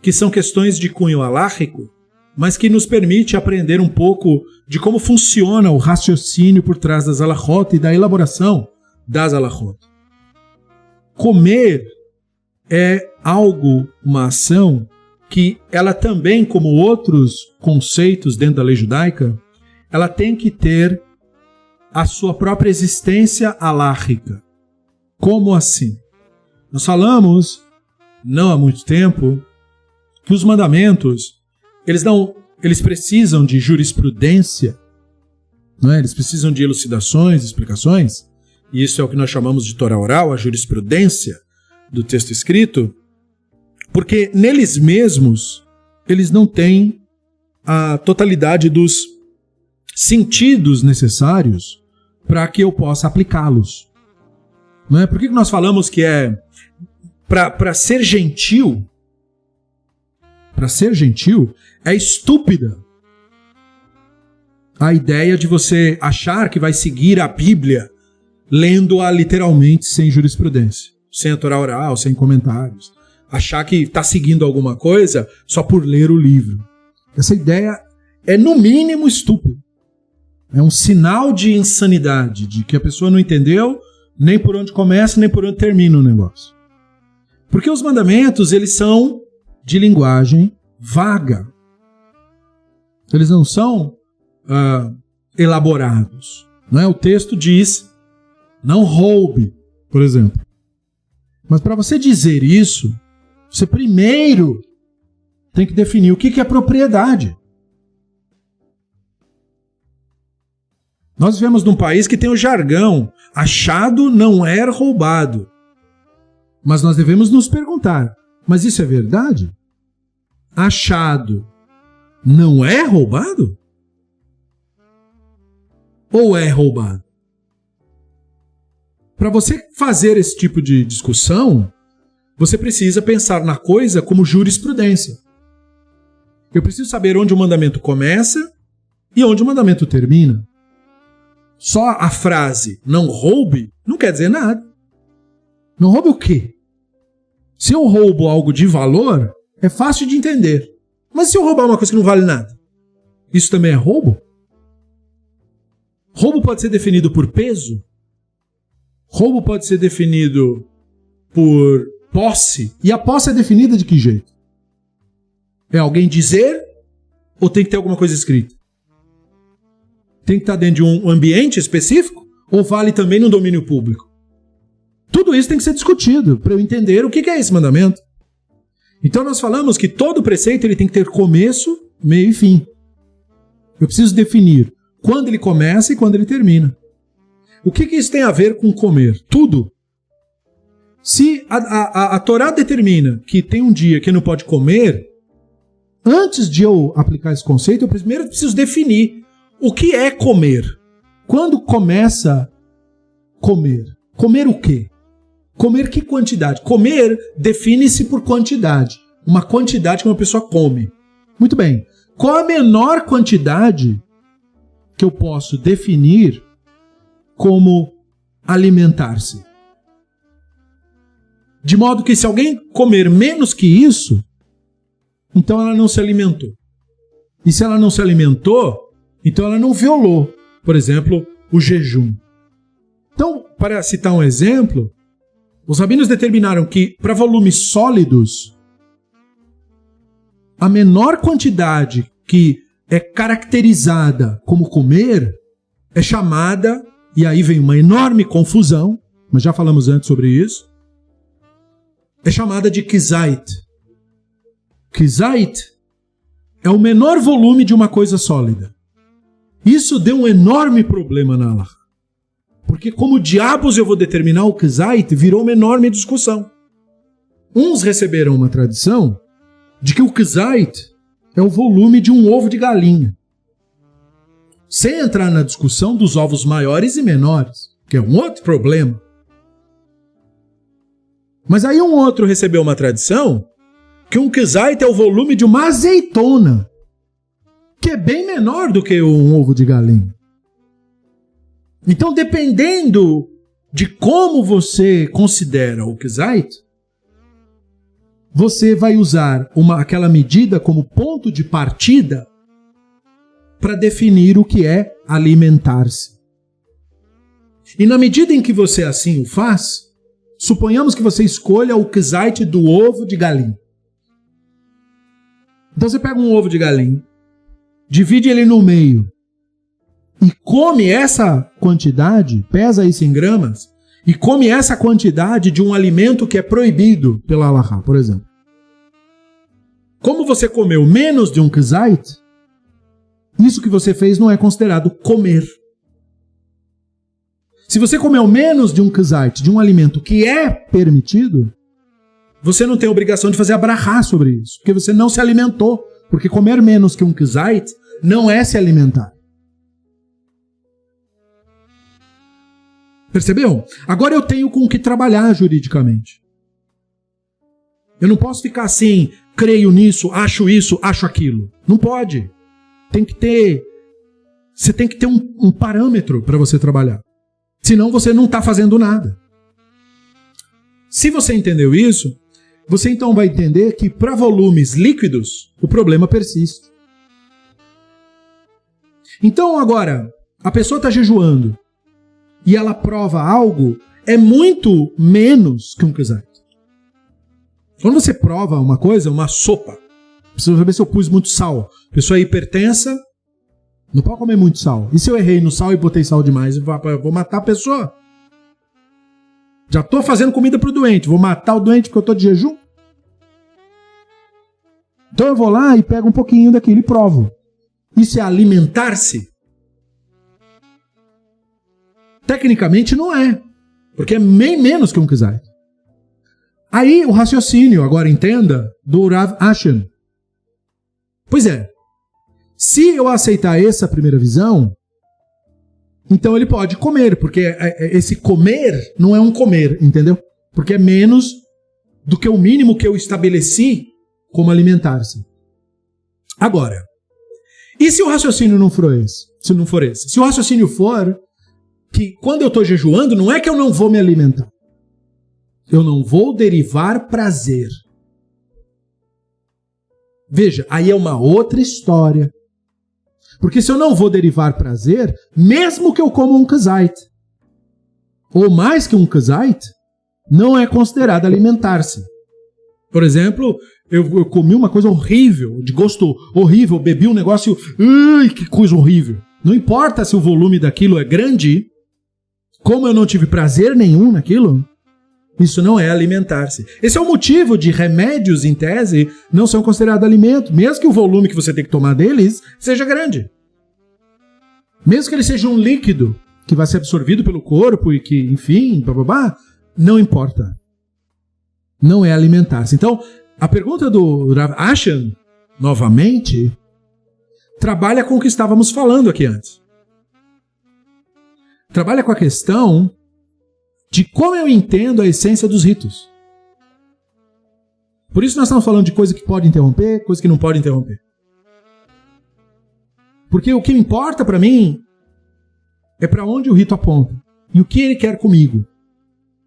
que são questões de cunho alárrico, mas que nos permite aprender um pouco de como funciona o raciocínio por trás das alahot e da elaboração das alahot. Comer é algo, uma ação que ela também, como outros conceitos dentro da lei judaica, ela tem que ter a sua própria existência alárrica. Como assim? Nós falamos, não há muito tempo, que os mandamentos, eles não, eles precisam de jurisprudência, não é? Eles precisam de elucidações, explicações. E isso é o que nós chamamos de Torá oral, a jurisprudência do texto escrito, porque neles mesmos eles não têm a totalidade dos sentidos necessários para que eu possa aplicá-los. Não é? Por que nós falamos que é para ser gentil? Para ser gentil é estúpida a ideia de você achar que vai seguir a Bíblia lendo-a literalmente sem jurisprudência, sem a Torá oral, sem comentários. Achar que está seguindo alguma coisa só por ler o livro. Essa ideia é, no mínimo, estúpida. É um sinal de insanidade, de que a pessoa não entendeu nem por onde começa, nem por onde termina o negócio. Porque os mandamentos, eles são de linguagem vaga. Eles não são uh, elaborados. Não é? O texto diz: não roube, por exemplo. Mas para você dizer isso, você primeiro tem que definir o que é propriedade. Nós vivemos num país que tem o jargão: achado não é roubado. Mas nós devemos nos perguntar: mas isso é verdade? Achado não é roubado? Ou é roubado? Para você fazer esse tipo de discussão, você precisa pensar na coisa como jurisprudência. Eu preciso saber onde o mandamento começa e onde o mandamento termina. Só a frase não roube não quer dizer nada. Não roube o quê? Se eu roubo algo de valor, é fácil de entender. Mas se eu roubar uma coisa que não vale nada, isso também é roubo? Roubo pode ser definido por peso? Roubo pode ser definido por posse? E a posse é definida de que jeito? É alguém dizer ou tem que ter alguma coisa escrita? tem que estar dentro de um ambiente específico ou vale também no domínio público? Tudo isso tem que ser discutido para eu entender o que é esse mandamento. Então nós falamos que todo preceito ele tem que ter começo, meio e fim. Eu preciso definir quando ele começa e quando ele termina. O que, que isso tem a ver com comer? Tudo. Se a, a, a, Torá determina que tem um dia que não pode comer, antes de eu aplicar esse conceito, eu primeiro preciso definir o que é comer? Quando começa comer? Comer o quê? Comer que quantidade? Comer define-se por quantidade. Uma quantidade que uma pessoa come. Muito bem. Qual a menor quantidade que eu posso definir como alimentar-se? De modo que se alguém comer menos que isso, então ela não se alimentou. E se ela não se alimentou, então ela não violou, por exemplo, o jejum. Então, para citar um exemplo, os rabinos determinaram que para volumes sólidos, a menor quantidade que é caracterizada como comer é chamada, e aí vem uma enorme confusão, mas já falamos antes sobre isso, é chamada de kizait. Kizait é o menor volume de uma coisa sólida. Isso deu um enorme problema na Allah. Porque como diabos eu vou determinar o Kizait virou uma enorme discussão. Uns receberam uma tradição de que o Kizait é o volume de um ovo de galinha. Sem entrar na discussão dos ovos maiores e menores, que é um outro problema. Mas aí um outro recebeu uma tradição que um Kizait é o volume de uma azeitona que é bem menor do que um ovo de galinha. Então, dependendo de como você considera o Kizait, você vai usar uma, aquela medida como ponto de partida para definir o que é alimentar-se. E na medida em que você assim o faz, suponhamos que você escolha o Kizait do ovo de galinha. Então você pega um ovo de galinha, divide ele no meio e come essa quantidade, pesa isso em gramas, e come essa quantidade de um alimento que é proibido pela Allahá, por exemplo. Como você comeu menos de um kizait, isso que você fez não é considerado comer. Se você comeu menos de um kizait, de um alimento que é permitido, você não tem obrigação de fazer abrahá sobre isso, porque você não se alimentou. Porque comer menos que um kizait não é se alimentar. Percebeu? Agora eu tenho com o que trabalhar juridicamente. Eu não posso ficar assim, creio nisso, acho isso, acho aquilo. Não pode. Tem que ter. Você tem que ter um, um parâmetro para você trabalhar. Senão você não está fazendo nada. Se você entendeu isso, você então vai entender que para volumes líquidos o problema persiste. Então agora, a pessoa está jejuando e ela prova algo, é muito menos que um kizait. Quando você prova uma coisa, uma sopa, precisa saber se eu pus muito sal. A pessoa é hipertensa, não pode comer muito sal. E se eu errei no sal e botei sal demais, eu vou matar a pessoa? Já estou fazendo comida para o doente, vou matar o doente porque eu estou de jejum? Então eu vou lá e pego um pouquinho daquilo e provo. Isso é alimentar-se? Tecnicamente não é, porque é bem menos que um kizait. Aí o raciocínio, agora entenda, do Rav Ashen. Pois é, se eu aceitar essa primeira visão, então ele pode comer, porque é, é, esse comer não é um comer, entendeu? Porque é menos do que o mínimo que eu estabeleci como alimentar-se. Agora, e se o raciocínio não for esse? Se não for esse? Se o raciocínio for que quando eu estou jejuando, não é que eu não vou me alimentar. Eu não vou derivar prazer. Veja, aí é uma outra história. Porque se eu não vou derivar prazer, mesmo que eu coma um kazait, ou mais que um kazait, não é considerado alimentar-se. Por exemplo, eu, eu, comi uma coisa horrível, de gosto horrível, bebi um negócio, ai, que coisa horrível. Não importa se o volume daquilo é grande, como eu não tive prazer nenhum naquilo, isso não é alimentar-se. Esse é o motivo de remédios, em tese, não são considerados alimento, mesmo que o volume que você tem que tomar deles seja grande. Mesmo que ele seja um líquido que vai ser absorvido pelo corpo e que, enfim, blá, não importa. Não é alimentar-se. Então, a pergunta do Rav Ashan, novamente, trabalha com o que estávamos falando aqui antes. Trabalha com a questão de como eu entendo a essência dos ritos. Por isso nós estamos falando de coisa que pode interromper, coisa que não pode interromper. Porque o que importa para mim é para onde o rito aponta e o que ele quer comigo.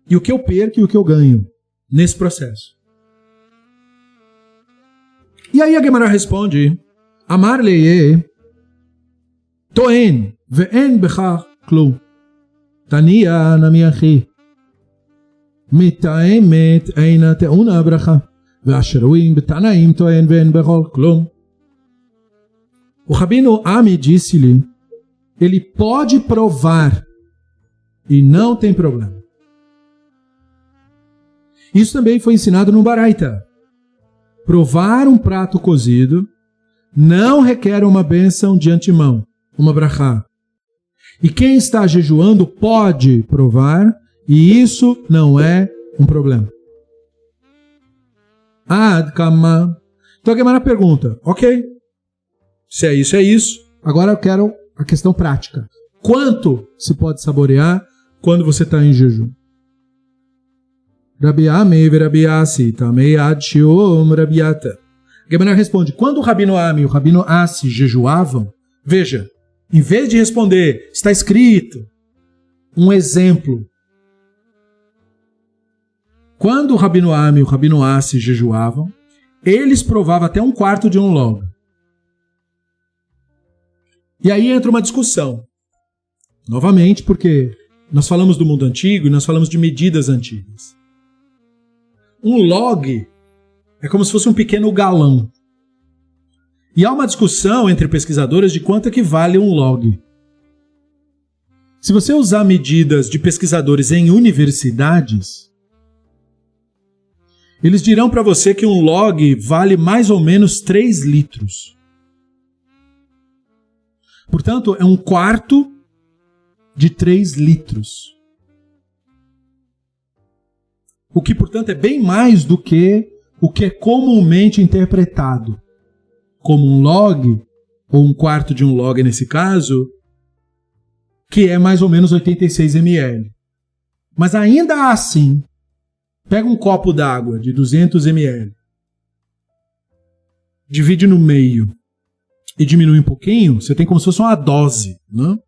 E o que eu perco e o que eu ganho nesse processo. E aí a Gemara responde: Amar leye toen ve'en bechach klum. Tania na minha ri. מתאמת אינה טעונה הברכה, ואשר רואים בתנאים טוען ואין בכל כלום. O Rabino Ami disse-lhe, ele pode provar e não tem problema. Isso também foi ensinado no Baraita. Provar um prato cozido não requer uma bênção de antemão, uma brachá. E quem está jejuando pode provar, e isso não é um problema. Ad kama. Então a Gemara pergunta: ok, se é isso, é isso. Agora eu quero a questão prática. Quanto se pode saborear quando você está em jejum? Rabiame verabiasi tamei ad shiom rabiata. Gemara responde: quando o Rabino Ami e o Rabino Asi jejuavam, veja, em vez de responder, está escrito, um exemplo. Quando o Rabino Ami e o Rabino Asi jejuavam, eles provavam até um quarto de um log. E aí entra uma discussão. Novamente, porque nós falamos do mundo antigo e nós falamos de medidas antigas. Um log é como se fosse um pequeno galão. E há uma discussão entre pesquisadores de quanto é que vale um log. Se você usar medidas de pesquisadores em universidades, eles dirão para você que um log vale mais ou menos 3 litros. Portanto, é um quarto de 3 litros. O que, portanto, é bem mais do que o que é comumente interpretado como um log, ou um quarto de um log nesse caso, que é mais ou menos 86 ml. Mas ainda assim, pega um copo d'água de 200 ml, divide no meio e diminui um pouquinho, você tem como se fosse uma dose, né?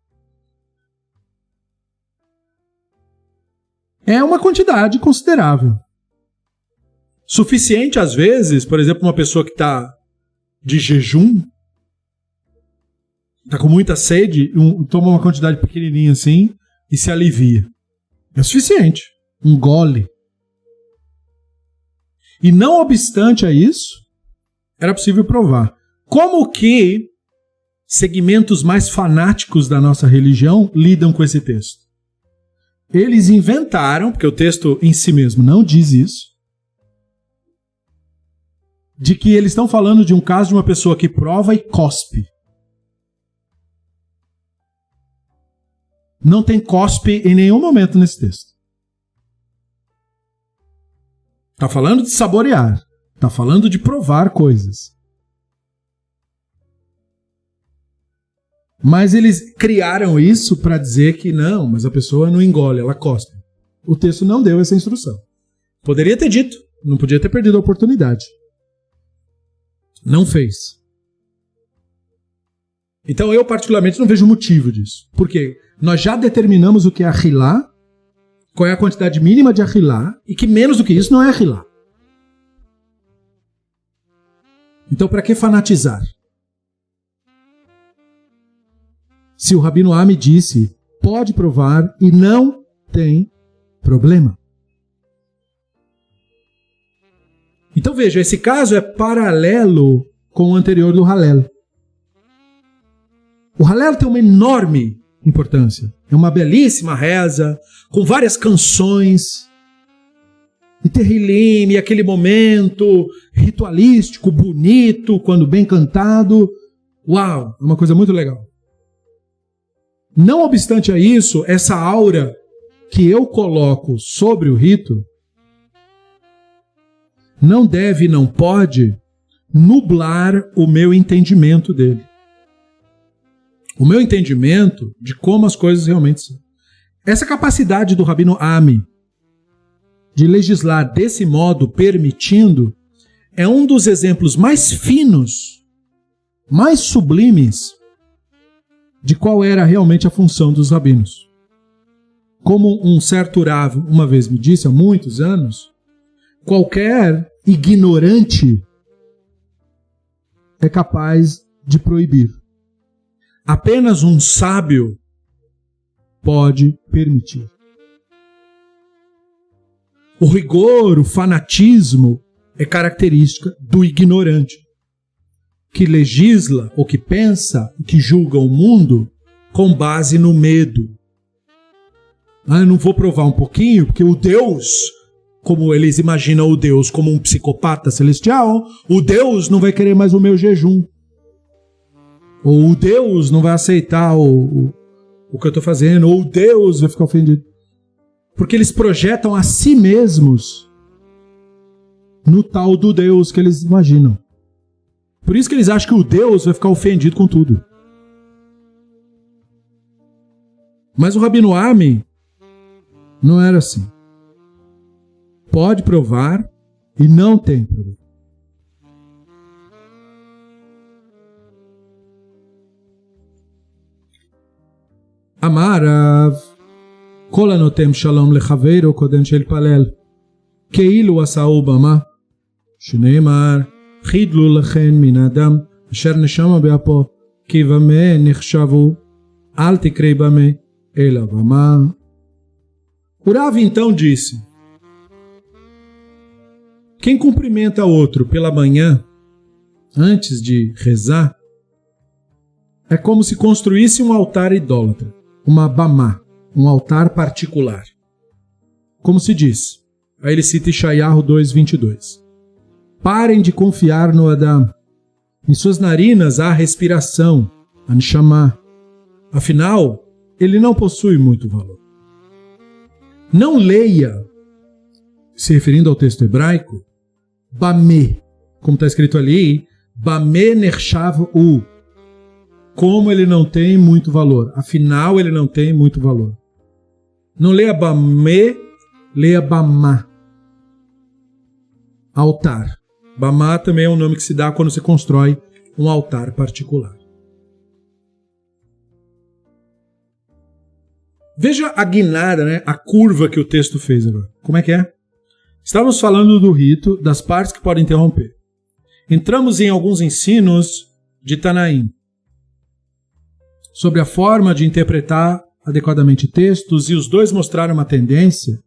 É uma quantidade considerável. Suficiente, às vezes, por exemplo, uma pessoa que está de jejum, está com muita sede, um, toma uma quantidade pequenininha assim e se alivia. É suficiente. Um gole. E não obstante a isso, era possível provar. Como que segmentos mais fanáticos da nossa religião lidam com esse texto? Eles inventaram, porque o texto em si mesmo não diz isso, de que eles estão falando de um caso de uma pessoa que prova e cospe. Não tem cospe em nenhum momento nesse texto. Está falando de saborear. Está falando de provar coisas. Mas eles criaram isso para dizer que não, mas a pessoa não engole, ela cospe. O texto não deu essa instrução. Poderia ter dito, não podia ter perdido a oportunidade. Não fez. Então eu, particularmente, não vejo motivo disso. Por quê? Nós já determinamos o que é ahilá, qual é a quantidade mínima de ahilá, e que menos do que isso não é ahilá. Então, para que fanatizar? Se o Rabino Ami disse, pode provar e não tem problema. Então veja, esse caso é paralelo com o anterior do Halel. O Halel tem uma enorme importância. É uma belíssima reza, com várias canções, e Terrilim, e aquele momento ritualístico, bonito, quando bem cantado. Uau, é uma coisa muito legal. Não obstante a isso, essa aura que eu coloco sobre o rito não deve e não pode nublar o meu entendimento dele. O meu entendimento de como as coisas realmente são. Essa capacidade do Rabino Ami de legislar desse modo, permitindo, é um dos exemplos mais finos, mais sublimes de qual era realmente a função dos rabinos. Como um certo Rav uma vez me disse há muitos anos, qualquer ignorante é capaz de proibir. Apenas um sábio pode permitir. O rigor, o fanatismo é característica do ignorante, que legisla, ou que pensa, que julga o mundo com base no medo. Ah, eu não vou provar um pouquinho, porque o Deus como eles imaginam o Deus como um psicopata celestial, o Deus não vai querer mais o meu jejum. Ou o Deus não vai aceitar o, o, o que eu estou fazendo, ou o Deus vai ficar ofendido. Porque eles projetam a si mesmos no tal do Deus que eles imaginam. Por isso que eles acham que o Deus vai ficar ofendido com tudo. Mas o Rabino Armin não era assim pode provar e não tem problema. Amarav, כל הנותם שלום לחברו קודם שהתפלל, כאילו עשהו במה, שנאמר, חידלו לכן מן האדם אשר נשמה באפו, כי במה נחשבו, אל תקרא במה, אלא במה. O Rav então disse: quem cumprimenta outro pela manhã, antes de rezar, é como se construísse um altar idólatra, uma bamá. um altar particular. Como se diz? Aí ele cita Ishayahu 2:22. Parem de confiar no Adam. Em suas narinas há respiração, Anshama. Afinal, ele não possui muito valor. Não leia, se referindo ao texto hebraico, Bame, como está escrito ali, Bame Nershav U. Como ele não tem muito valor. Afinal, ele não tem muito valor. Não leia Bame, leia Bamá. Altar. Bamá também é um nome que se dá quando se constrói um altar particular. Veja a guinada, né? a curva que o texto fez agora. Como é que é? Estávamos falando do rito, das partes que podem interromper. Entramos em alguns ensinos de Tanaim sobre a forma de interpretar adequadamente textos e os dois mostraram uma tendência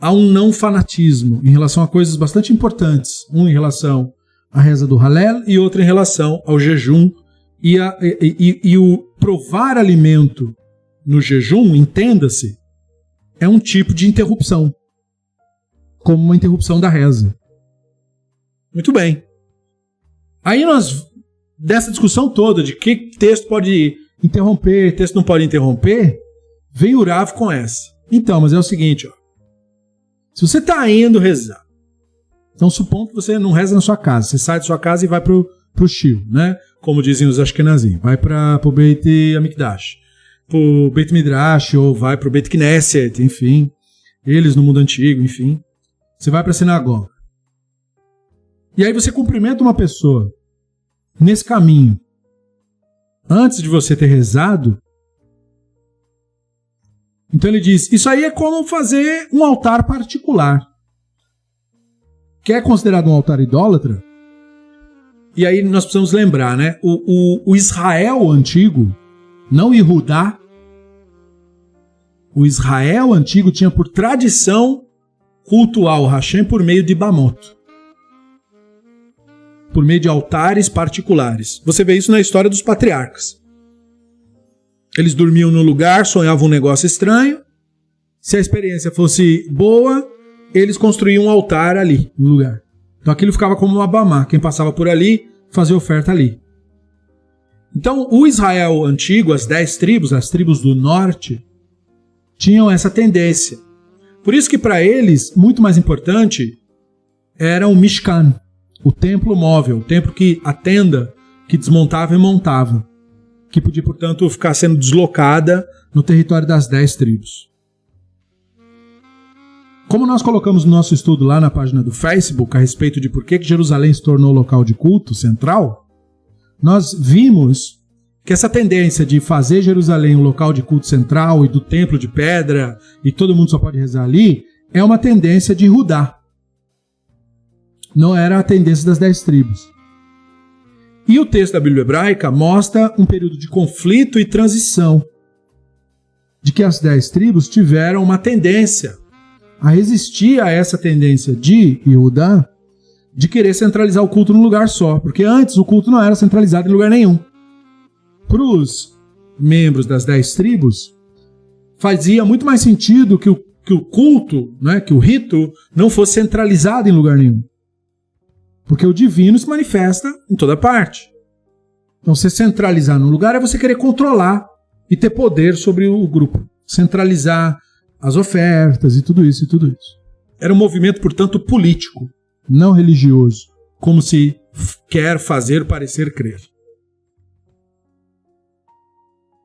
a um não fanatismo em relação a coisas bastante importantes. Um em relação à reza do Halel e outro em relação ao jejum e, a, e, e, e o provar alimento no jejum, entenda-se, é um tipo de interrupção, como uma interrupção da reza. Muito bem. Aí nós, dessa discussão toda de que texto pode interromper, texto não pode interromper, vem o Rav com essa. Então, mas é o seguinte, ó. Se você está indo rezar, então supondo que você não reza na sua casa, você sai da sua casa e vai pro, pro Shio, né? Como dizem os Ashkenazim, vai para o Beit Amikdash pro Beit Midrash ou vai pro Beit Knesset, enfim, eles no mundo antigo, enfim. Você vai para a sinagoga. E aí você cumprimenta uma pessoa nesse caminho. Antes de você ter rezado, então ele diz: Isso aí é como fazer um altar particular. Que é considerado um altar idólatra. E aí nós precisamos lembrar, né? O, o, o Israel antigo, não Yehudá, o Israel antigo tinha por tradição cultuar o Hashem por meio de Bamot. Por meio de altares particulares. Você vê isso na história dos patriarcas. Eles dormiam no lugar, sonhavam um negócio estranho. Se a experiência fosse boa, eles construíam um altar ali, no lugar. Então aquilo ficava como um abamá. Quem passava por ali fazia oferta ali. Então o Israel antigo, as dez tribos, as tribos do norte, tinham essa tendência. Por isso que para eles, muito mais importante era o Mishkan, o templo móvel, o templo que a tenda que desmontava e montava, que podia, portanto, ficar sendo deslocada no território das dez tribos. Como nós colocamos no nosso estudo lá na página do Facebook a respeito de por que Jerusalém se tornou local de culto central, nós vimos que essa tendência de fazer Jerusalém um local de culto central e do templo de pedra e todo mundo só pode rezar ali é uma tendência de Rudá. Não era a tendência das dez tribos. E o texto da Bíblia hebraica mostra um período de conflito e transição, de que as dez tribos tiveram uma tendência a resistir a essa tendência de Judá de querer centralizar o culto num lugar só, porque antes o culto não era centralizado em lugar nenhum para os membros das dez tribos, fazia muito mais sentido que o, que o culto, né, que o rito, não fosse centralizado em lugar nenhum. Porque o divino se manifesta em toda parte. Então, você centralizar num lugar é você querer controlar e ter poder sobre o grupo. Centralizar as ofertas e tudo isso e tudo isso. Era um movimento, portanto, político, não religioso, como se quer fazer parecer crer.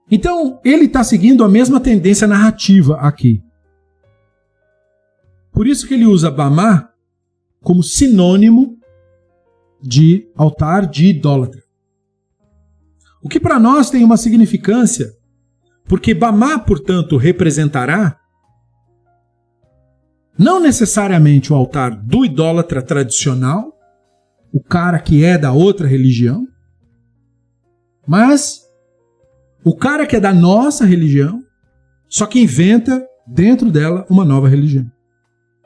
Então, ele está seguindo a mesma tendência narrativa aqui. Por isso que ele usa Bamá como sinônimo de altar de idólatra. O que para nós tem uma significância, porque Bamá, portanto, representará não necessariamente o altar do idólatra tradicional, o cara que é da outra religião, mas o cara que é da nossa religião, só que inventa dentro dela uma nova religião.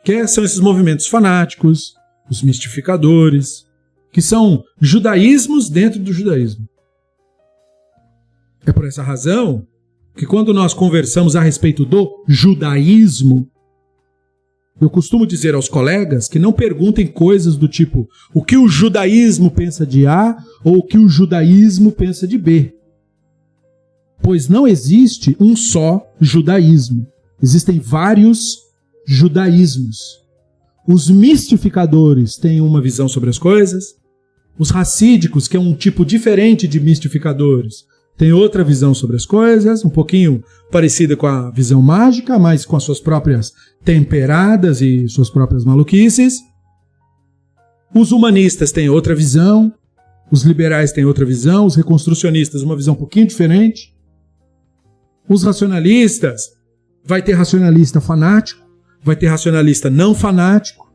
Que são esses movimentos fanáticos, os mistificadores, que são judaísmos dentro do judaísmo. É por essa razão que quando nós conversamos a respeito do judaísmo, eu costumo dizer aos colegas que não perguntem coisas do tipo o que o judaísmo pensa de A ou o que o judaísmo pensa de B. Pois não existe um só judaísmo. Existem vários judaísmos. Os mistificadores têm uma visão sobre as coisas, os racídicos, que é um tipo diferente de mistificadores, têm outra visão sobre as coisas, um pouquinho parecida com a visão mágica, mas com as suas próprias temperadas e suas próprias maluquices. Os humanistas têm outra visão, os liberais têm outra visão, os reconstrucionistas uma visão um pouquinho diferente. Os racionalistas, vai ter racionalista fanático, vai ter racionalista não fanático.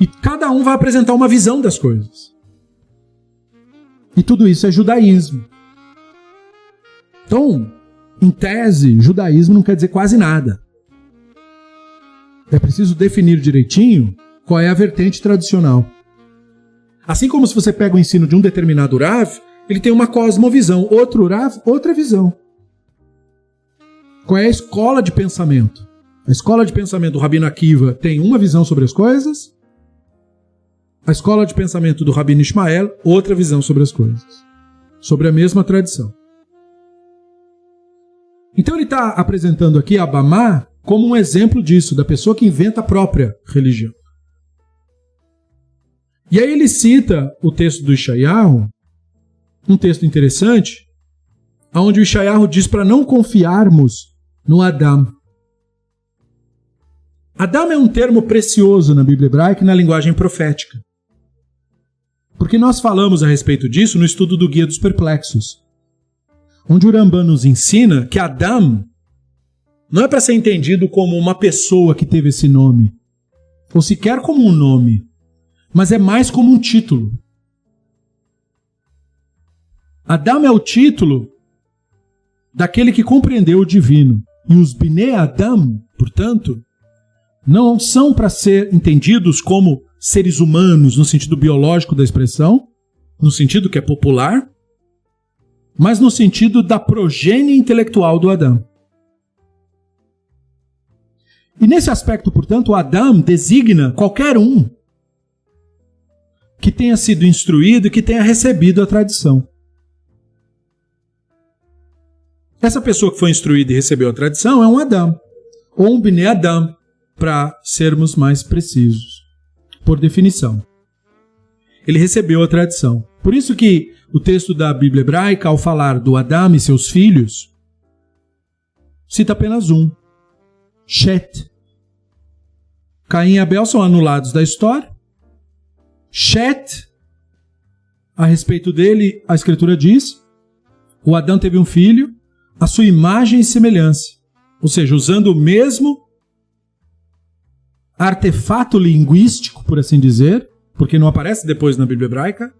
E cada um vai apresentar uma visão das coisas. E tudo isso é judaísmo. Então, em tese, judaísmo não quer dizer quase nada. É preciso definir direitinho qual é a vertente tradicional. Assim como se você pega o ensino de um determinado Rav, ele tem uma cosmovisão, outro Rav, outra visão. Qual é a escola de pensamento? A escola de pensamento do Rabino Akiva tem uma visão sobre as coisas, a escola de pensamento do Rabino Ismael, outra visão sobre as coisas, sobre a mesma tradição. Então ele está apresentando aqui Abamá como um exemplo disso, da pessoa que inventa a própria religião. E aí ele cita o texto do Ishayahu, um texto interessante, onde o Ishayahu diz para não confiarmos no Adam. Adam é um termo precioso na Bíblia hebraica e na linguagem profética. Porque nós falamos a respeito disso no estudo do Guia dos Perplexos, onde o Rambam nos ensina que Adam não é para ser entendido como uma pessoa que teve esse nome, ou sequer como um nome, mas é mais como um título. Adam é o título daquele que compreendeu o divino. E os Bnei Adam, portanto, não são para ser entendidos como seres humanos no sentido biológico da expressão, no sentido que é popular, mas no sentido da progênie intelectual do Adão. E nesse aspecto, portanto, Adão designa qualquer um que tenha sido instruído e que tenha recebido a tradição. Essa pessoa que foi instruída e recebeu a tradição é um Adão, ou um Bnei Adam, para sermos mais precisos por definição. Ele recebeu a tradição. Por isso que o texto da Bíblia hebraica, ao falar do Adão e seus filhos, cita apenas um: Shet. Caim e Abel são anulados da história. Shet, a respeito dele, a Escritura diz: o Adão teve um filho, a sua imagem e semelhança. Ou seja, usando o mesmo artefato linguístico, por assim dizer, porque não aparece depois na Bíblia hebraica,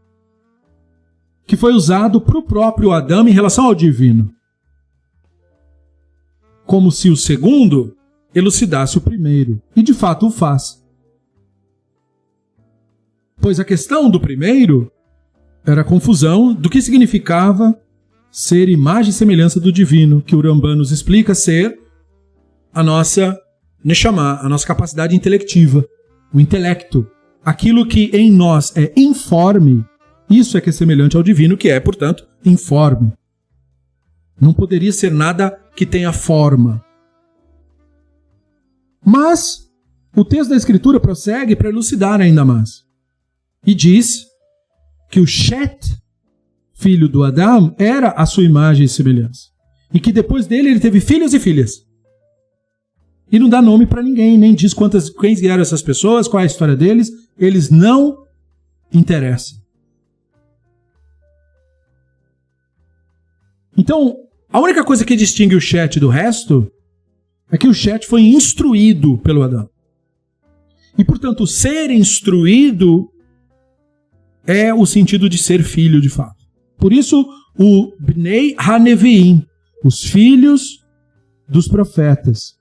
que foi usado para o próprio Adão em relação ao divino. Como se o segundo elucidasse o primeiro, e de fato o faz. Pois a questão do primeiro era a confusão do que significava ser imagem e semelhança do divino, que o Rambam nos explica ser a nossa Neshama, a nossa capacidade intelectiva, o intelecto. Aquilo que em nós é informe, isso é que é semelhante ao divino, que é, portanto, informe. Não poderia ser nada que tenha forma. Mas o texto da Escritura prossegue para elucidar ainda mais. E diz que o Shet, filho do Adão, era a sua imagem e semelhança. E que depois dele ele teve filhos e filhas. E não dá nome para ninguém, nem diz quantas, quem eram essas pessoas, qual é a história deles. Eles não interessam. Então, a única coisa que distingue o chat do resto é que o chat foi instruído pelo Adão. E, portanto, ser instruído é o sentido de ser filho de fato. Por isso, o Bnei Haneviim, os filhos dos profetas,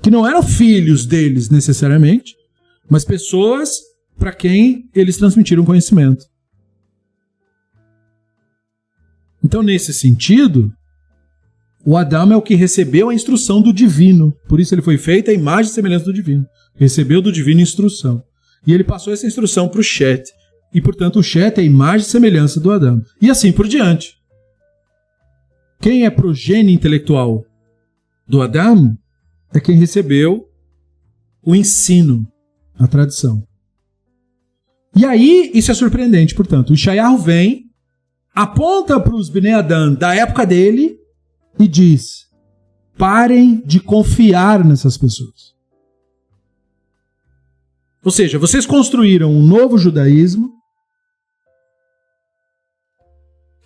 que não eram filhos deles necessariamente, mas pessoas para quem eles transmitiram conhecimento. Então, nesse sentido, O Adão é o que recebeu a instrução do divino. Por isso ele foi feito a imagem e semelhança do divino. Recebeu do divino instrução. E ele passou essa instrução para o Chet. E, portanto, o Chet é a imagem e semelhança do Adão. E assim por diante. Quem é progênie intelectual do Adão é quem recebeu o ensino, a tradição. E aí, isso é surpreendente, portanto. O Ishayahu vem, aponta para os Bnei Adam da época dele e diz: parem de confiar nessas pessoas. Ou seja, vocês construíram um novo judaísmo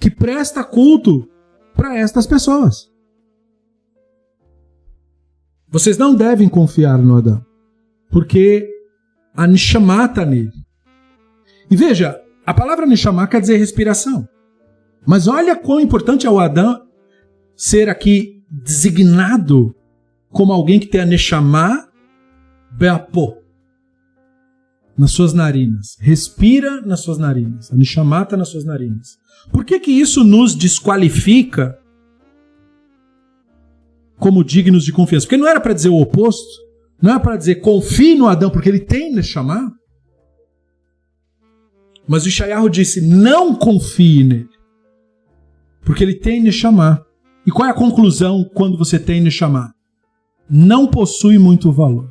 que presta culto para estas pessoas. Vocês não devem confiar no Adão, porque a Neshama está nele. E veja, a palavra Neshama quer dizer respiração. Mas olha quão importante é o Adão ser aqui designado como alguém que tem a Neshama Beapo nas suas narinas. Respira nas suas narinas. A Neshama está nas suas narinas. Por que, que isso nos desqualifica como dignos de confiança? Porque não era para dizer o oposto. Não era para dizer confie no Adão, porque ele tem Neshama. Mas o Ishayahu disse: não confie nele. Porque ele tem Neshama. E qual é a conclusão quando você tem Neshama? Não possui muito valor.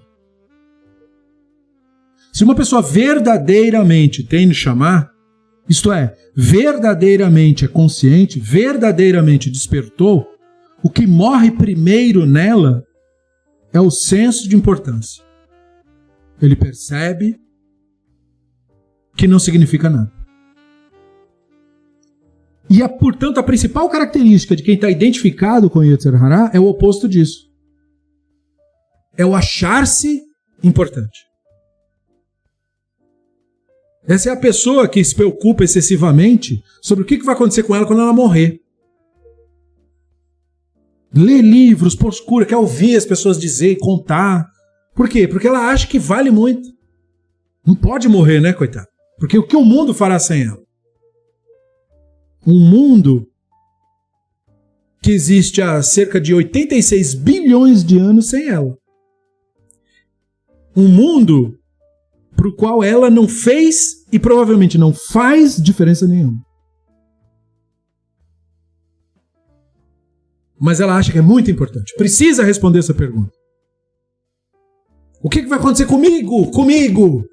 Se uma pessoa verdadeiramente tem Neshama, isto é, verdadeiramente é consciente, verdadeiramente despertou, o que morre primeiro nela é o senso de importância. Ele percebe que não significa nada. E, a, portanto, a principal característica de quem está identificado com Yetzer Hará é o oposto disso. É o achar-se importante. Essa é a pessoa que se preocupa excessivamente sobre o que vai acontecer com ela quando ela morrer. Lê livros, por escura, quer ouvir as pessoas dizer, contar. Por quê? Porque ela acha que vale muito. Não pode morrer, né, coitado? Porque o que o mundo fará sem ela? Um mundo que existe há cerca de 86 bilhões de anos sem ela. Um mundo para o qual ela não fez e provavelmente não faz diferença nenhuma. Mas ela acha que é muito importante. Precisa responder essa pergunta. O que, que vai acontecer comigo? Comigo?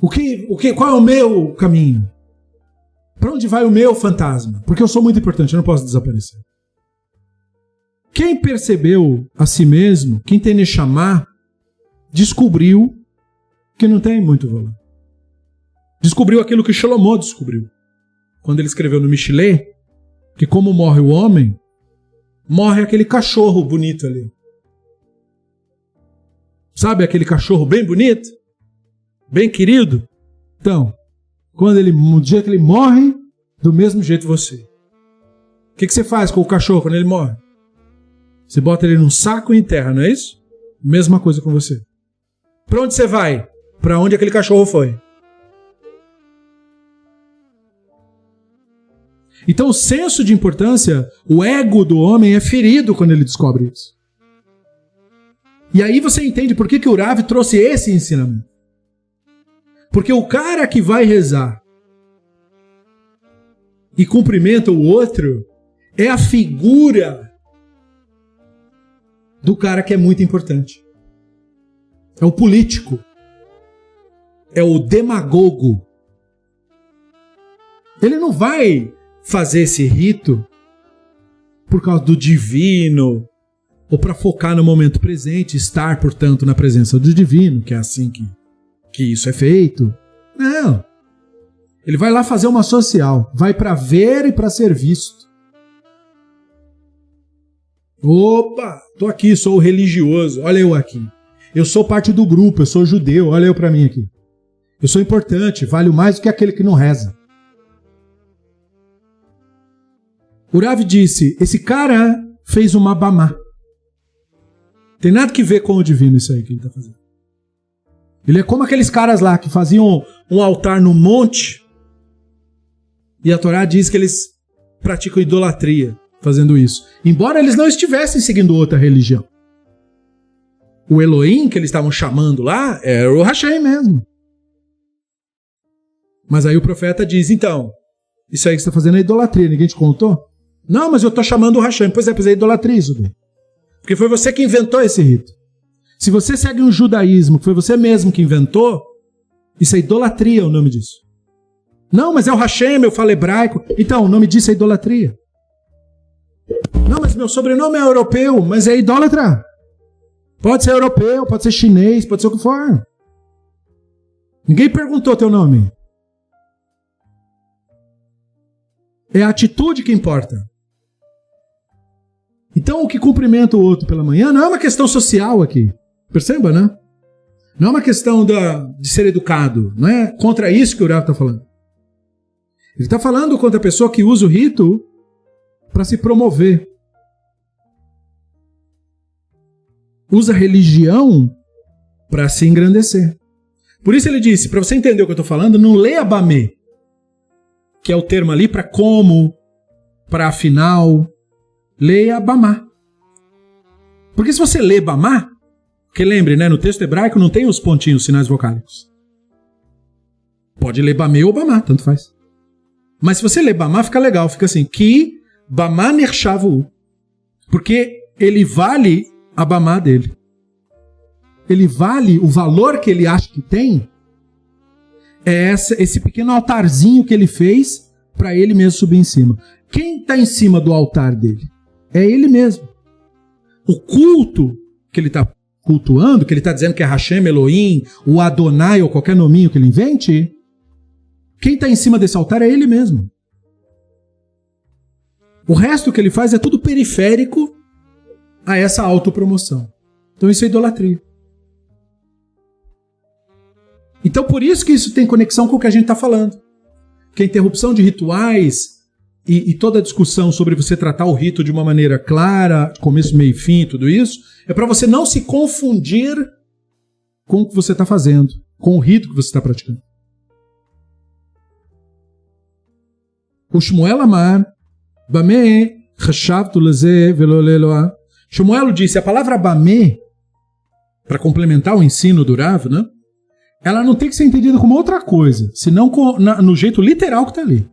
O que, o que, qual é o meu caminho? Para onde vai o meu fantasma? Porque eu sou muito importante, eu não posso desaparecer. Quem percebeu a si mesmo, quem tem chamar, descobriu que não tem muito valor. Descobriu aquilo que Salomão descobriu. Quando ele escreveu no Michelet, que como morre o homem, morre aquele cachorro bonito ali. Sabe aquele cachorro bem bonito? bem querido? Então, quando ele, no dia que ele morre, do mesmo jeito você. O que, que você faz com o cachorro quando ele morre? Você bota ele num saco e enterra, não é isso? Mesma coisa com você. Para onde você vai? Para onde aquele cachorro foi? Então, o senso de importância, o ego do homem é ferido quando ele descobre isso. E aí você entende por que, que o Rav trouxe esse ensinamento. Porque o cara que vai rezar e cumprimenta o outro é a figura do cara que é muito importante. É o político. É o demagogo. Ele não vai fazer esse rito por causa do divino ou para focar no momento presente, estar, portanto, na presença do divino, que é assim que que isso é feito. Não. Ele vai lá fazer uma social, vai para ver e para ser visto. Opa, tô aqui, sou religioso. Olha eu aqui. Eu sou parte do grupo, eu sou judeu. Olha eu para mim aqui. Eu sou importante, valho mais do que aquele que não reza. Urav disse: esse cara fez uma bamá. Tem nada que ver com o divino isso aí que ele está fazendo. Ele é como aqueles caras lá que faziam um altar no monte. E a Torá diz que eles praticam idolatria. fazendo isso. Embora eles não estivessem seguindo outra religião. O Elohim que eles estavam chamando lá era o Hashem mesmo. Mas aí o profeta diz: então, isso aí que você está fazendo é idolatria, ninguém te contou? Não, mas eu estou chamando o Hashem. Pois é, pois é idolatria isso daí. Porque foi você que inventou esse rito. Se você segue um judaísmo, que foi você mesmo que inventou, isso é idolatria o nome disso. Não, mas é o Hashem, eu falo hebraico. Então, o nome disso é idolatria. Não, mas meu sobrenome é europeu, mas é idólatra. Pode ser europeu, pode ser chinês, pode ser o que for. Ninguém perguntou teu nome. É a atitude que importa. Então, o que cumprimenta o outro pela manhã não é uma questão social aqui. Perceba, né? Não é uma questão da, de ser educado. Não é contra isso que o Urav está falando. Ele está falando contra a pessoa que usa o rito para se promover. Usa a religião para se engrandecer. Por isso ele disse, para você entender o que eu estou falando, não leia Bamê, que é o termo ali para como, para afinal, leia Bamá. Porque se você lê Bamá, que lembre, né, no texto hebraico não tem os pontinhos, sinais vocálicos. Pode ler Bamê ou Bamá, tanto faz. Mas se você ler Bamá, fica legal, fica assim, que Bamá nershavu. Porque ele vale a Bamá dele. Ele vale o valor que ele acha que tem. É essa, esse pequeno altarzinho que ele fez para ele mesmo subir em cima. Quem está em cima do altar dele? É ele mesmo. O culto que ele está cultuando, que ele está dizendo que é Hashem, Elohim, o Adonai ou qualquer nominho que ele invente, quem está em cima desse altar é ele mesmo. O resto que ele faz é tudo periférico a essa autopromoção. Então isso é idolatria. Então por isso que isso tem conexão com o que a gente está falando. Que a interrupção de rituais e, e, toda a discussão sobre você tratar o rito de uma maneira clara, começo, meio e fim, tudo isso, é para você não se confundir com o que você está fazendo, com o rito que você está praticando. O Shmuel Amar, Bame Chashavtu Leze Veloleloa. Shmuel disse, a palavra Bame, para complementar o ensino do Rav, né? Ela não tem que ser entendida como outra coisa, senão com, na, no jeito literal que está ali.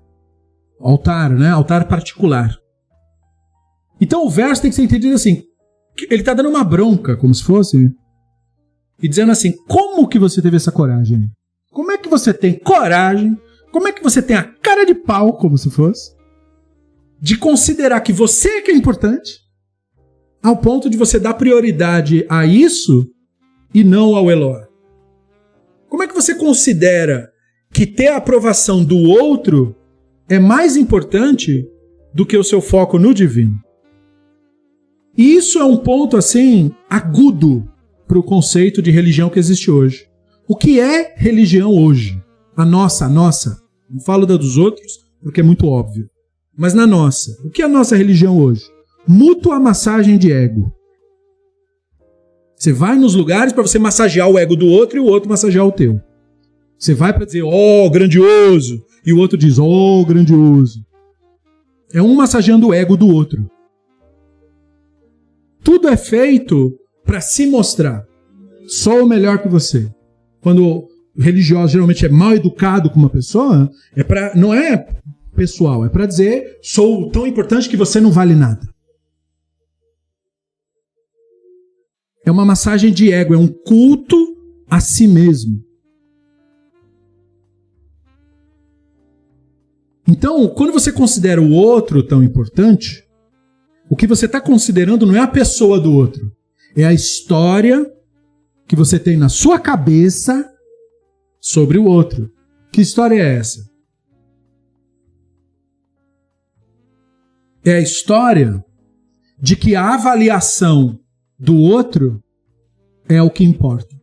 Altar, né? Altar particular. Então o verso tem que ser entendido assim. Ele está dando uma bronca, como se fosse, e dizendo assim: como que você teve essa coragem? Como é que você tem coragem? Como é que você tem a cara de pau, como se fosse, de considerar que você é que é importante, ao ponto de você dar prioridade a isso e não ao Eloá? Como é que você considera que ter a aprovação do outro é mais importante do que o seu foco no divino. E isso é um ponto assim agudo para o conceito de religião que existe hoje. O que é religião hoje? A nossa, a nossa. Não falo da dos outros, porque é muito óbvio. Mas na nossa. O que é a nossa religião hoje? Mútua massagem de ego. Você vai nos lugares para você massagear o ego do outro e o outro massagear o teu. Você vai para dizer, oh, grandioso, e o outro diz, oh, grandioso. É um massageando o ego do outro. Tudo é feito para se mostrar. Sou melhor que você. Quando o religioso geralmente é mal educado com uma pessoa, é para não é pessoal, é para dizer sou tão importante que você não vale nada. É uma massagem de ego, é um culto a si mesmo. Então, quando você considera o outro tão importante, o que você está considerando não é a pessoa do outro, é a história que você tem na sua cabeça sobre o outro. Que história é essa? É a história de que a avaliação do outro é o que importa.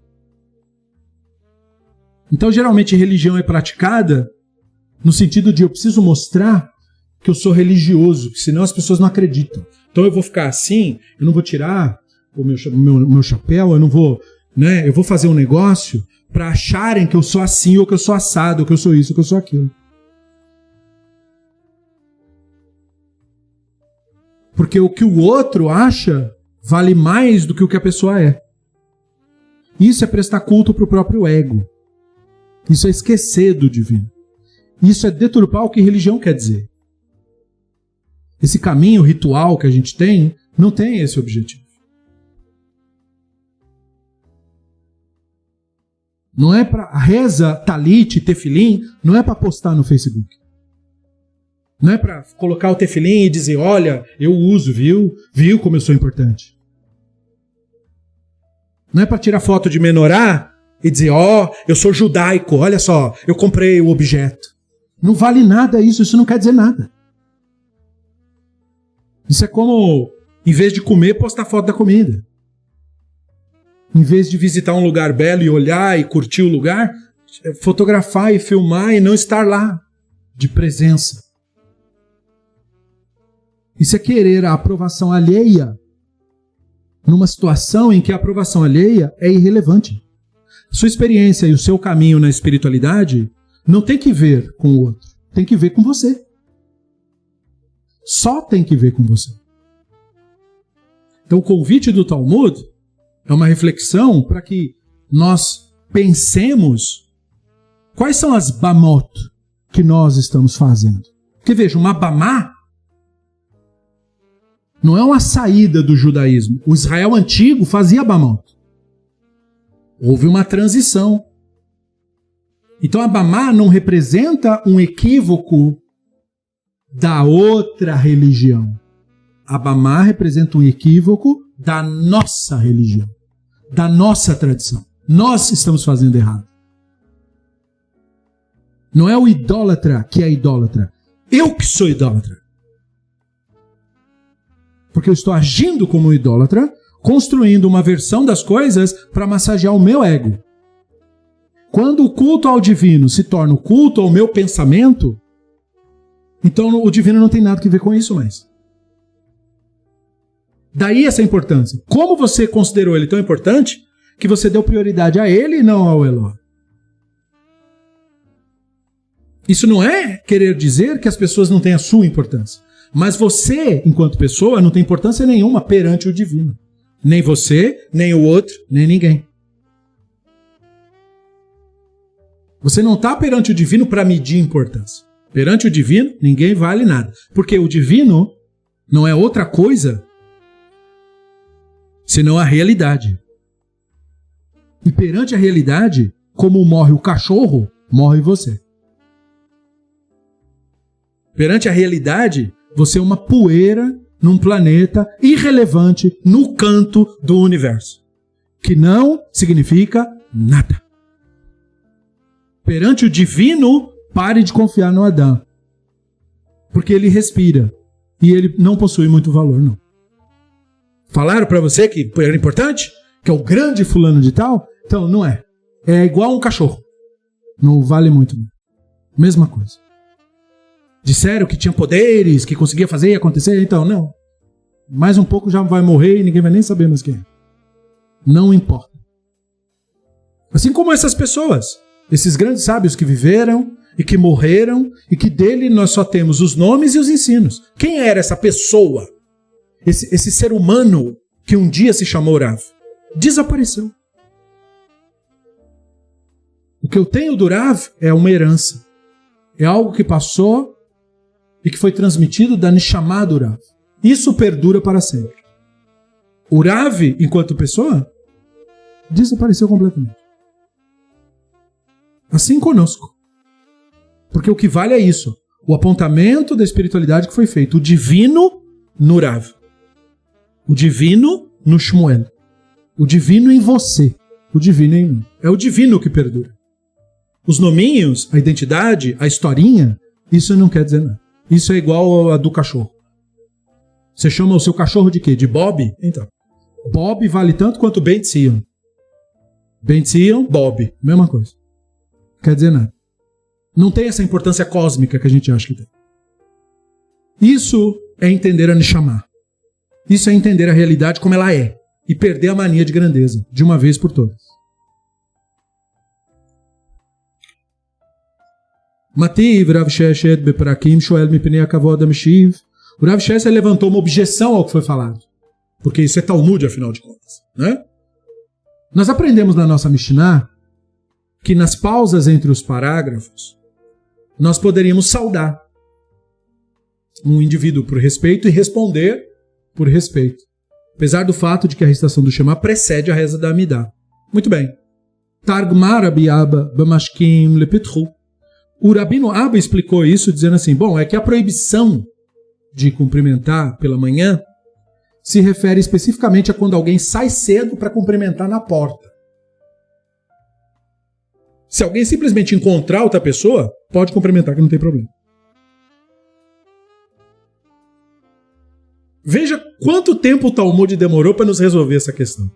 Então, geralmente, religião é praticada no sentido de eu preciso mostrar que eu sou religioso, senão as pessoas não acreditam. Então eu vou ficar assim, eu não vou tirar o meu, meu, meu chapéu, eu não vou, né? Eu vou fazer um negócio para acharem que eu sou assim, ou que eu sou assado, ou que eu sou isso, ou que eu sou aquilo. Porque o que o outro acha vale mais do que o que a pessoa é. Isso é prestar culto para o próprio ego. Isso é esquecer do divino. Isso é deturpar o que religião quer dizer. Esse caminho ritual que a gente tem não tem esse objetivo. Não é para reza, talit, tefilim, não é para postar no Facebook. Não é para colocar o tefilim e dizer, olha, eu uso, viu? Viu como eu sou importante. Não é para tirar foto de menorá e dizer, ó, oh, eu sou judaico, olha só, eu comprei o objeto. Não vale nada isso, isso não quer dizer nada. Isso é como, em vez de comer, postar foto da comida. Em vez de visitar um lugar belo e olhar e curtir o lugar, é fotografar e filmar e não estar lá, de presença. Isso é querer a aprovação alheia numa situação em que a aprovação alheia é irrelevante. Sua experiência e o seu caminho na espiritualidade não tem que ver com o outro, tem que ver com você. Só tem que ver com você. Então, o convite do Talmud é uma reflexão para que nós pensemos quais são as bamot que nós estamos fazendo. Porque veja, uma bamá não é uma saída do judaísmo. O Israel antigo fazia bamot. Houve uma transição. Então a bamá não representa um equívoco da outra religião. A bamá representa um equívoco da nossa religião, da nossa tradição. Nós estamos fazendo errado. Não é o idólatra que é idólatra. Eu que sou idólatra. Porque eu estou agindo como idólatra, construindo uma versão das coisas para massagear o meu ego. Quando o culto ao divino se torna o culto ao meu pensamento, então o divino não tem nada que ver com isso mais. Daí essa importância. Como você considerou ele tão importante que você deu prioridade a ele e não ao Eló? Isso não é querer dizer que as pessoas não têm a sua importância. Mas você, enquanto pessoa, não tem importância nenhuma perante o divino. Nem você, nem o outro, nem ninguém. Você não está perante o divino para medir importância. Perante o divino, ninguém vale nada. Porque o divino não é outra coisa senão a realidade. E perante a realidade, como morre o cachorro, morre você. Perante a realidade, você é uma poeira num planeta irrelevante no canto do universo, que não significa nada. Perante o divino, pare de confiar no Adão, porque ele respira e ele não possui muito valor, não. Falaram para você que era importante, que é o grande fulano de tal, então não é. É igual um cachorro. Não vale muito. Mesma coisa. Disseram que tinha poderes, que conseguia fazer e acontecer, então não. Mais um pouco já vai morrer e ninguém vai nem saber mais quem é. Não importa. Assim como essas pessoas, esses grandes sábios que viveram e que morreram e que dele nós só temos os nomes e os ensinos. Quem era essa pessoa? Esse, esse ser humano que um dia se chamou Rav? Desapareceu. O que eu tenho do Rav é uma herança. É algo que passou e que foi transmitido da Rav. Isso perdura para sempre. O Rav, enquanto pessoa, desapareceu completamente. Assim conosco. Porque o que vale é isso. O apontamento da espiritualidade que foi feito. O divino no Rav. O divino no Shmuel. O divino em você. O divino em mim. É o divino que perdura. Os nominhos, a identidade, a historinha, isso não quer dizer nada. Isso é igual a do cachorro. Você chama o seu cachorro de quê? De Bob? Então. Bob vale tanto quanto Ben Sion. Ben Sion, Bob. Mesma coisa. Quer dizer nada. Não tem essa importância cósmica que a gente acha que tem. Isso é entender a Neshama. Isso é entender a realidade como ela é. E perder a mania de grandeza, de uma vez por todas. Mativ, Rav Sheshet Beprakim, Shoel Mipnei Akavod Amshiv. O Rav Sheshet levantou uma objeção ao que foi falado. Porque isso é Talmud, afinal de contas. Né? Nós aprendemos na nossa Mishnah que nas pausas entre os parágrafos nós poderíamos saudar um indivíduo por respeito e responder por respeito. Apesar do fato de que a recitação do Shema precede a reza da Amidá. Muito bem. Targmar abiyaba bamashkim lepetru. O Rabino Abba explicou isso dizendo assim: bom, é que a proibição de cumprimentar pela manhã se refere especificamente a quando alguém sai cedo para cumprimentar na porta. Se alguém simplesmente encontrar outra pessoa, pode cumprimentar que não tem problema. Veja quanto tempo o Talmud demorou para nos resolver essa questão.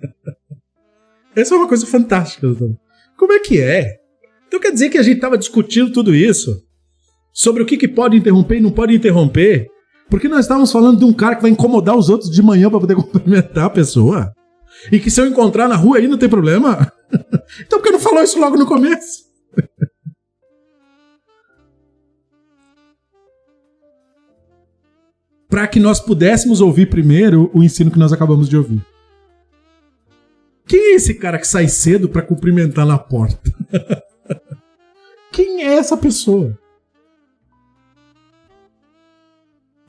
essa é uma coisa fantástica. Como é que é? Então quer dizer que a gente estava discutindo tudo isso sobre o que, que pode interromper e não pode interromper, porque nós estávamos falando de um cara que vai incomodar os outros de manhã para poder cumprimentar a pessoa. E que se eu encontrar na rua aí não tem problema. então por que não falou isso logo no começo? para que nós pudéssemos ouvir primeiro o ensino que nós acabamos de ouvir. Quem é esse cara que sai cedo para cumprimentar na porta? Quem é essa pessoa?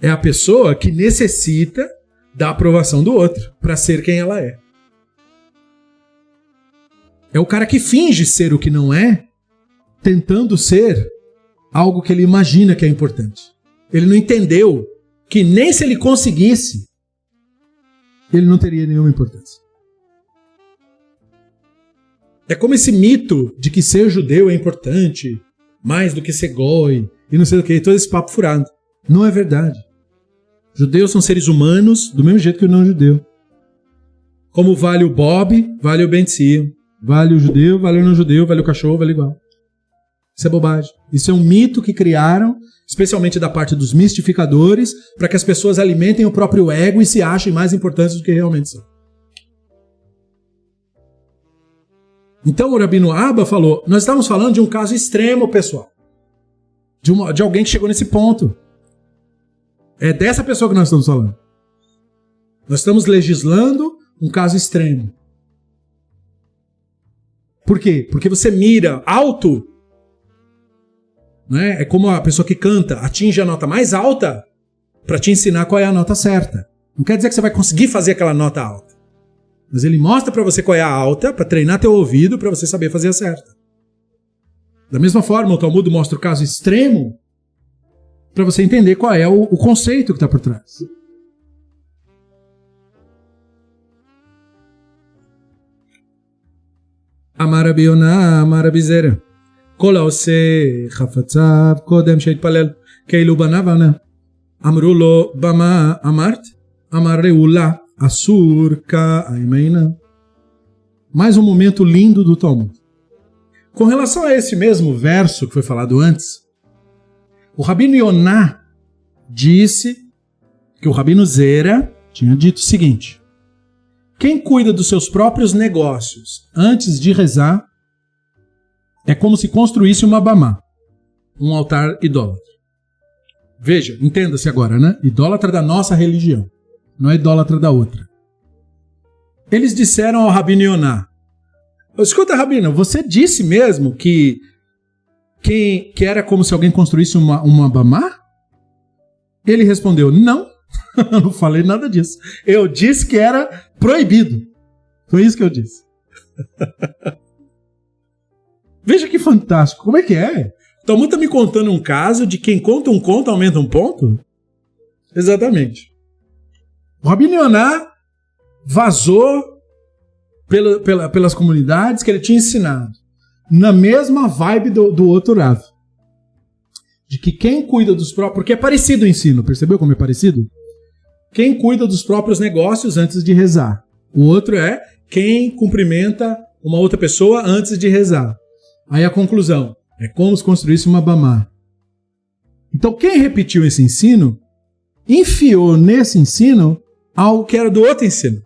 É a pessoa que necessita da aprovação do outro para ser quem ela é. É o cara que finge ser o que não é, tentando ser algo que ele imagina que é importante. Ele não entendeu que nem se ele conseguisse, ele não teria nenhuma importância. É como esse mito de que ser judeu é importante, mais do que ser goi, e não sei o que, todo esse papo furado. Não é verdade. Judeus são seres humanos do mesmo jeito que o não judeu. Como vale o Bob, vale o Benzio. Vale o judeu, vale o não judeu, vale o cachorro, vale igual. Isso é bobagem. Isso é um mito que criaram especialmente da parte dos mistificadores, para que as pessoas alimentem o próprio ego e se achem mais importantes do que realmente são. Então o Rabino Abba falou: nós estamos falando de um caso extremo, pessoal. De, uma, de alguém que chegou nesse ponto. É dessa pessoa que nós estamos falando. Nós estamos legislando um caso extremo. Por quê? Porque você mira alto né? É como a pessoa que canta atinge a nota mais alta para te ensinar qual é a nota certa. Não quer dizer que você vai conseguir fazer aquela nota alta. Mas ele mostra para você qual é a alta, para treinar teu ouvido, para você saber fazer a certa. Da mesma forma, o Talmud mostra o caso extremo para você entender qual é o, o conceito que está por trás. Amarabiona, Amarabizera. כל העושה חפציו קודם שהתפלל כאילו בניו ענה. אמרו לו במה אמרת? אמר ראולה Assur Ka né? Mais um momento lindo do Talmud. Com relação a esse mesmo verso que foi falado antes, o Rabino Yoná disse que o Rabino Zera tinha dito o seguinte: quem cuida dos seus próprios negócios antes de rezar é como se construísse uma bamá, um altar idólatra. Veja, entenda-se agora, né? Idólatra da nossa religião não é idólatra da outra. Eles disseram ao Rabino Yoná: Escuta, Rabino, você disse mesmo que, que, que era como se alguém construísse uma, uma Bamá? Ele respondeu: Não, não falei nada disso. Eu disse que era proibido. Foi isso que eu disse. Veja que fantástico. Como é que é? Talmud tá me contando um caso de quem conta um conto aumenta um ponto? Exatamente. Yonah vazou pela, pela, pelas comunidades que ele tinha ensinado. Na mesma vibe do, do outro Rav. De que quem cuida dos próprios. Porque é parecido o ensino, percebeu como é parecido? Quem cuida dos próprios negócios antes de rezar. O outro é quem cumprimenta uma outra pessoa antes de rezar. Aí a conclusão é como se construísse uma Bamá. Então quem repetiu esse ensino enfiou nesse ensino algo que era do outro ensino.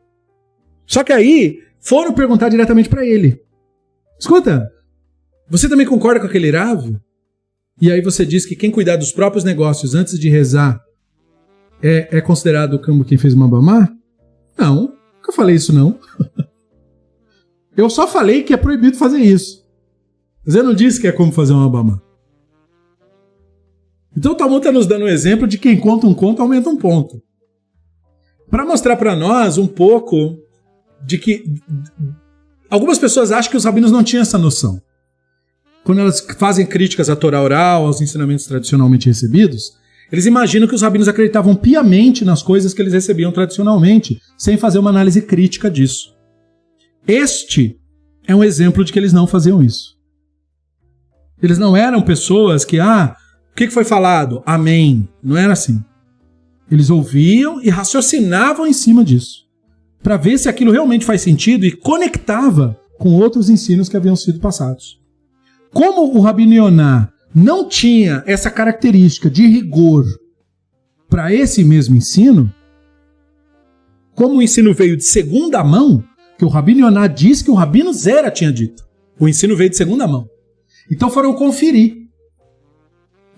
Só que aí foram perguntar diretamente para ele. Escuta, você também concorda com aquele Rav? e aí você diz que quem cuidar dos próprios negócios antes de rezar é, é considerado como quem fez uma bamá? Não, nunca falei isso não. eu só falei que é proibido fazer isso. Mas eu não disse que é como fazer uma bamá. Então o Talmud está nos dando um exemplo de quem conta um conto aumenta um ponto. Para mostrar para nós um pouco de que algumas pessoas acham que os rabinos não tinham essa noção. Quando elas fazem críticas à Torá oral, aos ensinamentos tradicionalmente recebidos, eles imaginam que os rabinos acreditavam piamente nas coisas que eles recebiam tradicionalmente, sem fazer uma análise crítica disso. Este é um exemplo de que eles não faziam isso. Eles não eram pessoas que, ah, o que foi falado? Amém. Não era assim. Eles ouviam e raciocinavam em cima disso, para ver se aquilo realmente faz sentido e conectava com outros ensinos que haviam sido passados. Como o Rabino Yonah não tinha essa característica de rigor para esse mesmo ensino, como o ensino veio de segunda mão, que o Rabino Yonah diz que o Rabino Zera tinha dito. O ensino veio de segunda mão. Então foram conferir.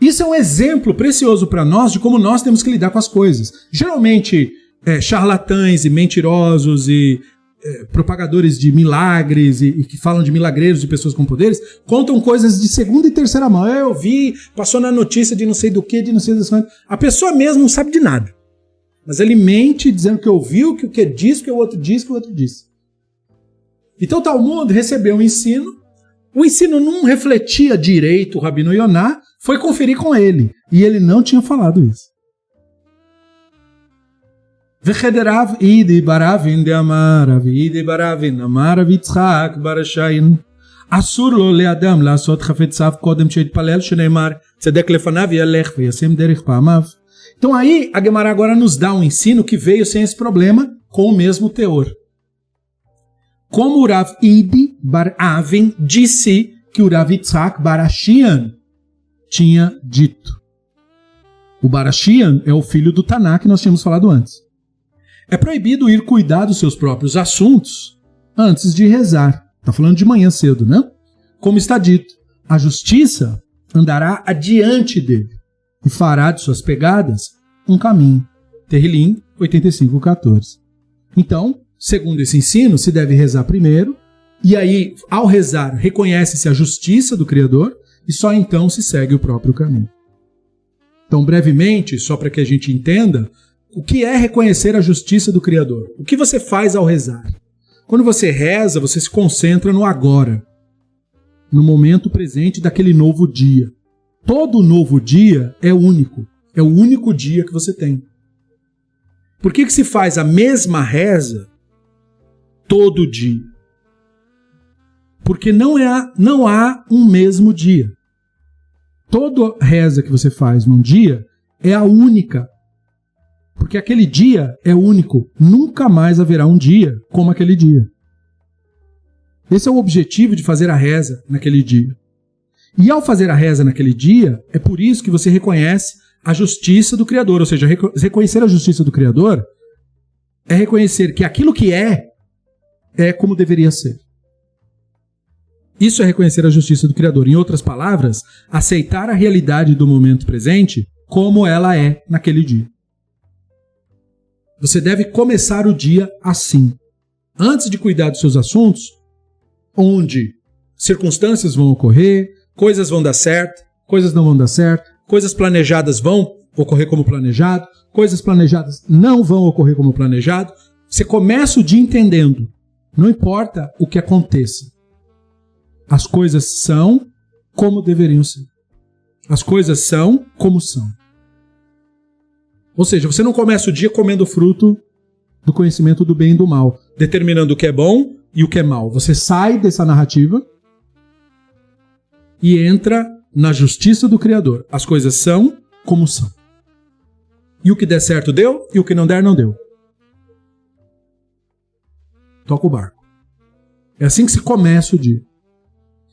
Isso é um exemplo precioso para nós de como nós temos que lidar com as coisas. Geralmente, é, charlatães e mentirosos e é, propagadores de milagres e, e, que falam de milagreiros de pessoas com poderes contam coisas de segunda e terceira mão. Eu vi, passou na notícia de não sei do que, de não sei das coisas. A pessoa mesmo não sabe de nada. Mas ele mente dizendo que ouviu, que o que diz, que o outro diz, que o outro disse. Então tal mundo recebeu um ensino. O ensino não refletia direito o Rabino Yonah, foi conferir com ele. E ele não tinha falado isso. וחדריו אידי ברבין דאמר רבי אידי ברבין אמר רבי יצחק בר השיין אסור לו לאדם לעשות חפציו קודם שיתפלל שנאמר צדק לפניו ילך וישים דרך פעמיו. Então aí a Gemara agora nos dá um ensino que veio sem esse problema, com o mesmo teor. Como o Rav Idi Bar Aven disse que o Rav Yitzhak Barashian tinha dito. O Barashian é o filho do Taná que nós tínhamos falado antes. É proibido ir cuidar dos seus próprios assuntos antes de rezar. Está falando de manhã cedo, né? Como está dito, a justiça andará adiante dele e fará de suas pegadas um caminho. Terrilim 85:14. Então, segundo esse ensino, se deve rezar primeiro, e aí, ao rezar, reconhece-se a justiça do Criador e só então se segue o próprio caminho. Então, brevemente, só para que a gente entenda, o que é reconhecer a justiça do Criador? O que você faz ao rezar? Quando você reza, você se concentra no agora, no momento presente daquele novo dia. Todo novo dia é único, é o único dia que você tem. Por que, que se faz a mesma reza todo dia? Porque não, é, não há um mesmo dia. Toda reza que você faz num dia é a única. Porque aquele dia é único. Nunca mais haverá um dia como aquele dia. Esse é o objetivo de fazer a reza naquele dia. E ao fazer a reza naquele dia, é por isso que você reconhece a justiça do Criador. Ou seja, reconhecer a justiça do Criador é reconhecer que aquilo que é, é como deveria ser. Isso é reconhecer a justiça do Criador. Em outras palavras, aceitar a realidade do momento presente como ela é naquele dia. Você deve começar o dia assim. Antes de cuidar dos seus assuntos, onde circunstâncias vão ocorrer, coisas vão dar certo, coisas não vão dar certo, coisas planejadas vão ocorrer como planejado, coisas planejadas não vão ocorrer como planejado. Você começa o dia entendendo. Não importa o que aconteça. As coisas são como deveriam ser. As coisas são como são. Ou seja, você não começa o dia comendo fruto do conhecimento do bem e do mal, determinando o que é bom e o que é mal. Você sai dessa narrativa e entra na justiça do Criador. As coisas são como são. E o que der certo deu, e o que não der, não deu. Toca o barco. É assim que se começa o dia.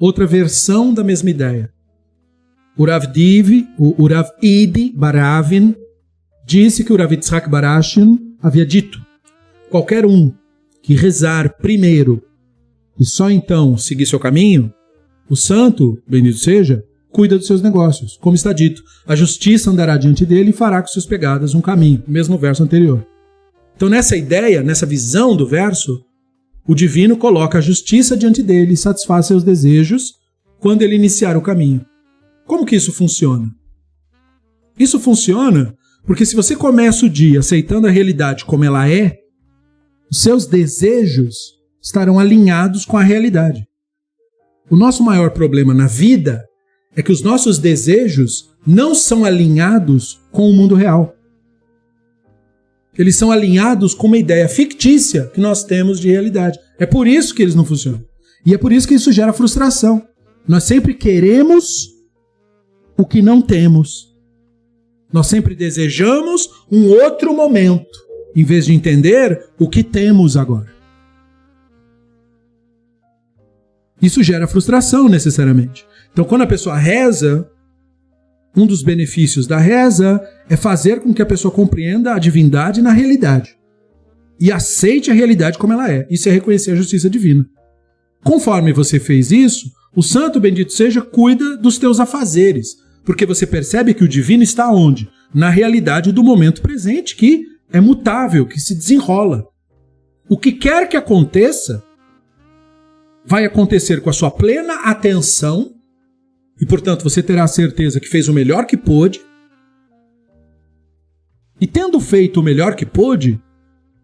Outra versão da mesma ideia. O Rav Div, o Rav Idi Baravin, disse que o Rav Yitzhak Barashin havia dito: qualquer um que rezar primeiro e só então seguir seu caminho, o santo, bendito seja, cuida dos seus negócios. Como está dito, a justiça andará diante dele e fará com suas pegadas um caminho. Mesmo verso anterior. Então, nessa ideia, nessa visão do verso, o divino coloca a justiça diante dele e satisfaz seus desejos quando ele iniciar o caminho. Como que isso funciona? Isso funciona porque se você começa o dia aceitando a realidade como ela é, os seus desejos estarão alinhados com a realidade. O nosso maior problema na vida é que os nossos desejos não são alinhados com o mundo real. Eles são alinhados com uma ideia fictícia que nós temos de realidade. É por isso que eles não funcionam. E é por isso que isso gera frustração. Nós sempre queremos o que não temos. Nós sempre desejamos um outro momento, em vez de entender o que temos agora. Isso gera frustração necessariamente. Então, quando a pessoa reza, um dos benefícios da reza é fazer com que a pessoa compreenda a divindade na realidade e aceite a realidade como ela é. Isso é reconhecer a justiça divina. Conforme você fez isso, o santo bendito seja cuida dos teus afazeres, porque você percebe que o divino está onde? Na realidade do momento presente, que é mutável, que se desenrola. O que quer que aconteça vai acontecer com a sua plena atenção e, portanto, você terá a certeza que fez o melhor que pôde. E tendo feito o melhor que pôde,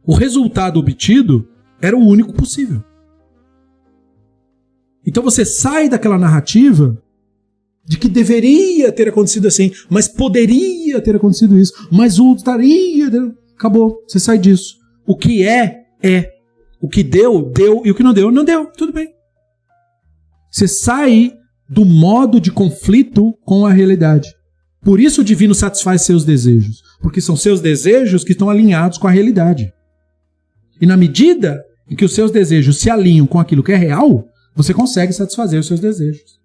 o resultado obtido era o único possível. Então você sai daquela narrativa de que deveria ter acontecido assim, mas poderia ter acontecido isso, mas o estaria. Acabou, você sai disso. O que é, é. O que deu, deu, e o que não deu, não deu. Tudo bem. Você sai do modo de conflito com a realidade. Por isso o divino satisfaz seus desejos, porque são seus desejos que estão alinhados com a realidade. E na medida em que os seus desejos se alinham com aquilo que é real, você consegue satisfazer os seus desejos.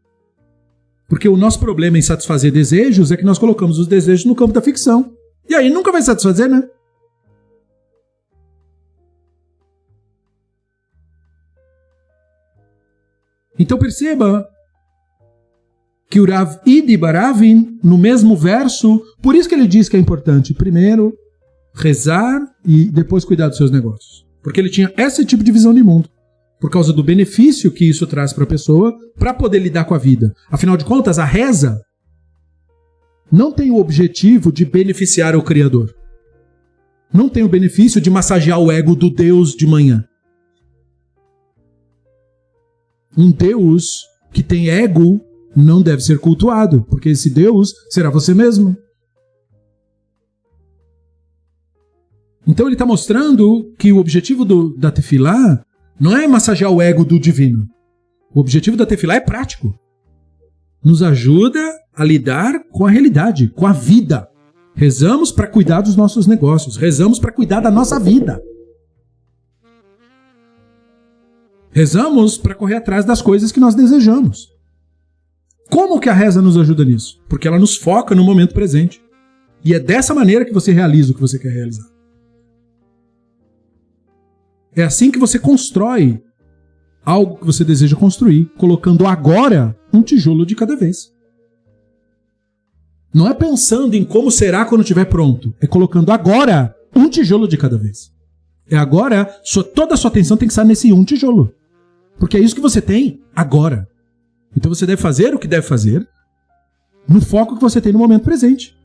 Porque o nosso problema em satisfazer desejos é que nós colocamos os desejos no campo da ficção. E aí nunca vai satisfazer, né? Então perceba que o Rav Idi Baravin, no mesmo verso, por isso que ele diz que é importante, primeiro, rezar e depois cuidar dos seus negócios. Porque ele tinha esse tipo de visão de mundo. Por causa do benefício que isso traz para a pessoa, para poder lidar com a vida. Afinal de contas, a reza não tem o objetivo de beneficiar o Criador. Não tem o benefício de massagear o ego do Deus de manhã. Um Deus que tem ego não deve ser cultuado, porque esse Deus será você mesmo. Então ele está mostrando que o objetivo do, da tefilá não é massagear o ego do divino. O objetivo da tefilá é prático. Nos ajuda a lidar com a realidade, com a vida. Rezamos para cuidar dos nossos negócios, rezamos para cuidar da nossa vida. Rezamos para correr atrás das coisas que nós desejamos. Como que a reza nos ajuda nisso? Porque ela nos foca no momento presente. E é dessa maneira que você realiza o que você quer realizar. É assim que você constrói algo que você deseja construir, colocando agora um tijolo de cada vez. Não é pensando em como será quando estiver pronto, é colocando agora um tijolo de cada vez. É agora, sua, toda a sua atenção tem que estar nesse um tijolo. Porque é isso que você tem agora. Então você deve fazer o que deve fazer no foco que você tem no momento presente.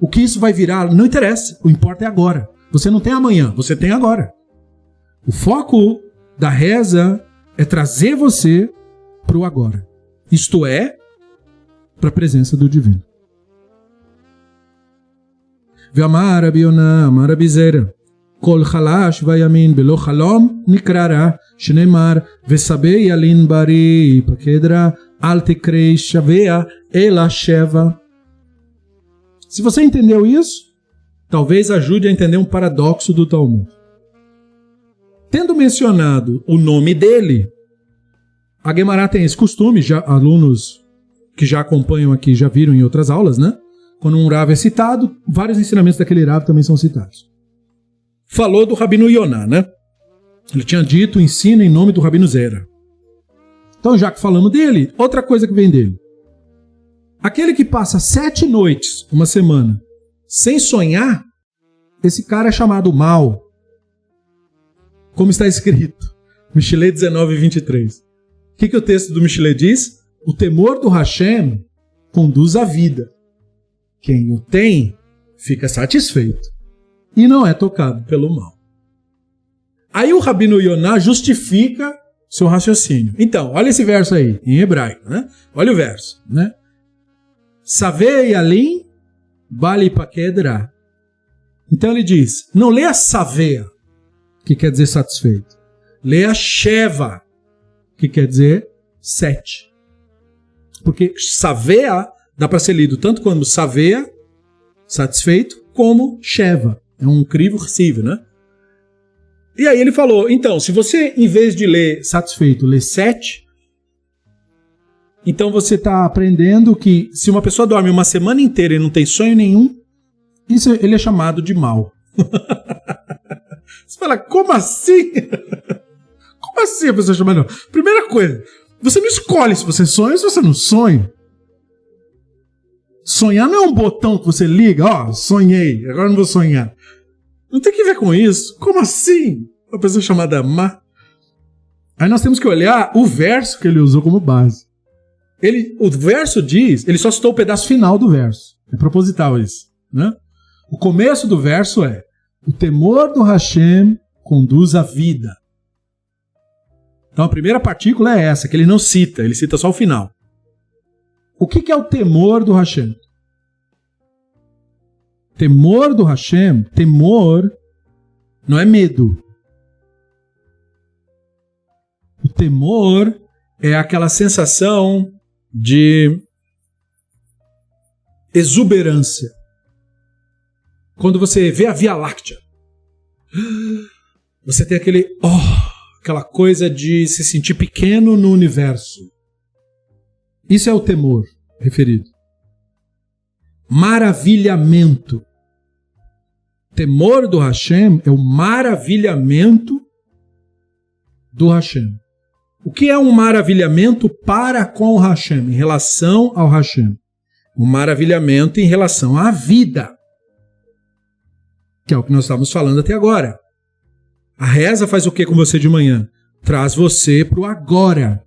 O que isso vai virar não interessa, o importa é agora. Você não tem amanhã, você tem agora. O foco da reza é trazer você para o agora. Isto é, para a presença do divino. V'amara biona amara bizera. Kol halash vayamin belo halom nikrara. Shneimar vesabei alin bari pakedra Alte tekrei shavea elasheva. Se você entendeu isso, talvez ajude a entender um paradoxo do Talmud. Tendo mencionado o nome dele, a Gemara tem esse costume, já, alunos que já acompanham aqui já viram em outras aulas, né? Quando um Rav é citado, vários ensinamentos daquele Rav também são citados. Falou do Rabino Yonah, né? Ele tinha dito, ensina em nome do Rabino Zera. Então, já que falamos dele, outra coisa que vem dele. Aquele que passa sete noites, uma semana, sem sonhar, esse cara é chamado mal. Como está escrito, Michelet 19, 23. O que, que o texto do Michelet diz? O temor do Hashem conduz à vida. Quem o tem, fica satisfeito e não é tocado pelo mal. Aí o Rabino Yonah justifica seu raciocínio. Então, olha esse verso aí, em hebraico, né? Olha o verso, né? Savei alim bali pakedra. Então ele diz: não leia savea, que quer dizer satisfeito. Leia sheva, que quer dizer sete. Porque savea dá para ser lido tanto como savea, satisfeito, como sheva. É um crivo receive, né? E aí ele falou: então, se você, em vez de ler satisfeito, lê sete, então você está aprendendo que se uma pessoa dorme uma semana inteira e não tem sonho nenhum, isso ele é chamado de mal. você fala, como assim? como assim a pessoa chama não? Primeira coisa, você não escolhe se você sonha ou se você não sonha. Sonhar não é um botão que você liga, ó, sonhei, agora não vou sonhar. Não tem que ver com isso. Como assim? Uma pessoa chamada má. Aí nós temos que olhar o verso que ele usou como base. Ele, o verso diz, ele só citou o pedaço final do verso. É proposital isso, né? O começo do verso é: o temor do Hashem conduz à vida. Então a primeira partícula é essa, que ele não cita, ele cita só o final. O que, que é o temor do Hashem? Temor do Hashem, temor não é medo. O temor é aquela sensação de exuberância. Quando você vê a Via Láctea, você tem aquele, oh, aquela coisa de se sentir pequeno no universo. Isso é o temor referido maravilhamento. Temor do Hashem é o maravilhamento do Hashem. O que é um maravilhamento para com o Hashem, em relação ao Hashem? Um maravilhamento em relação à vida, que é o que nós estávamos falando até agora. A reza faz o que com você de manhã? Traz você para o agora.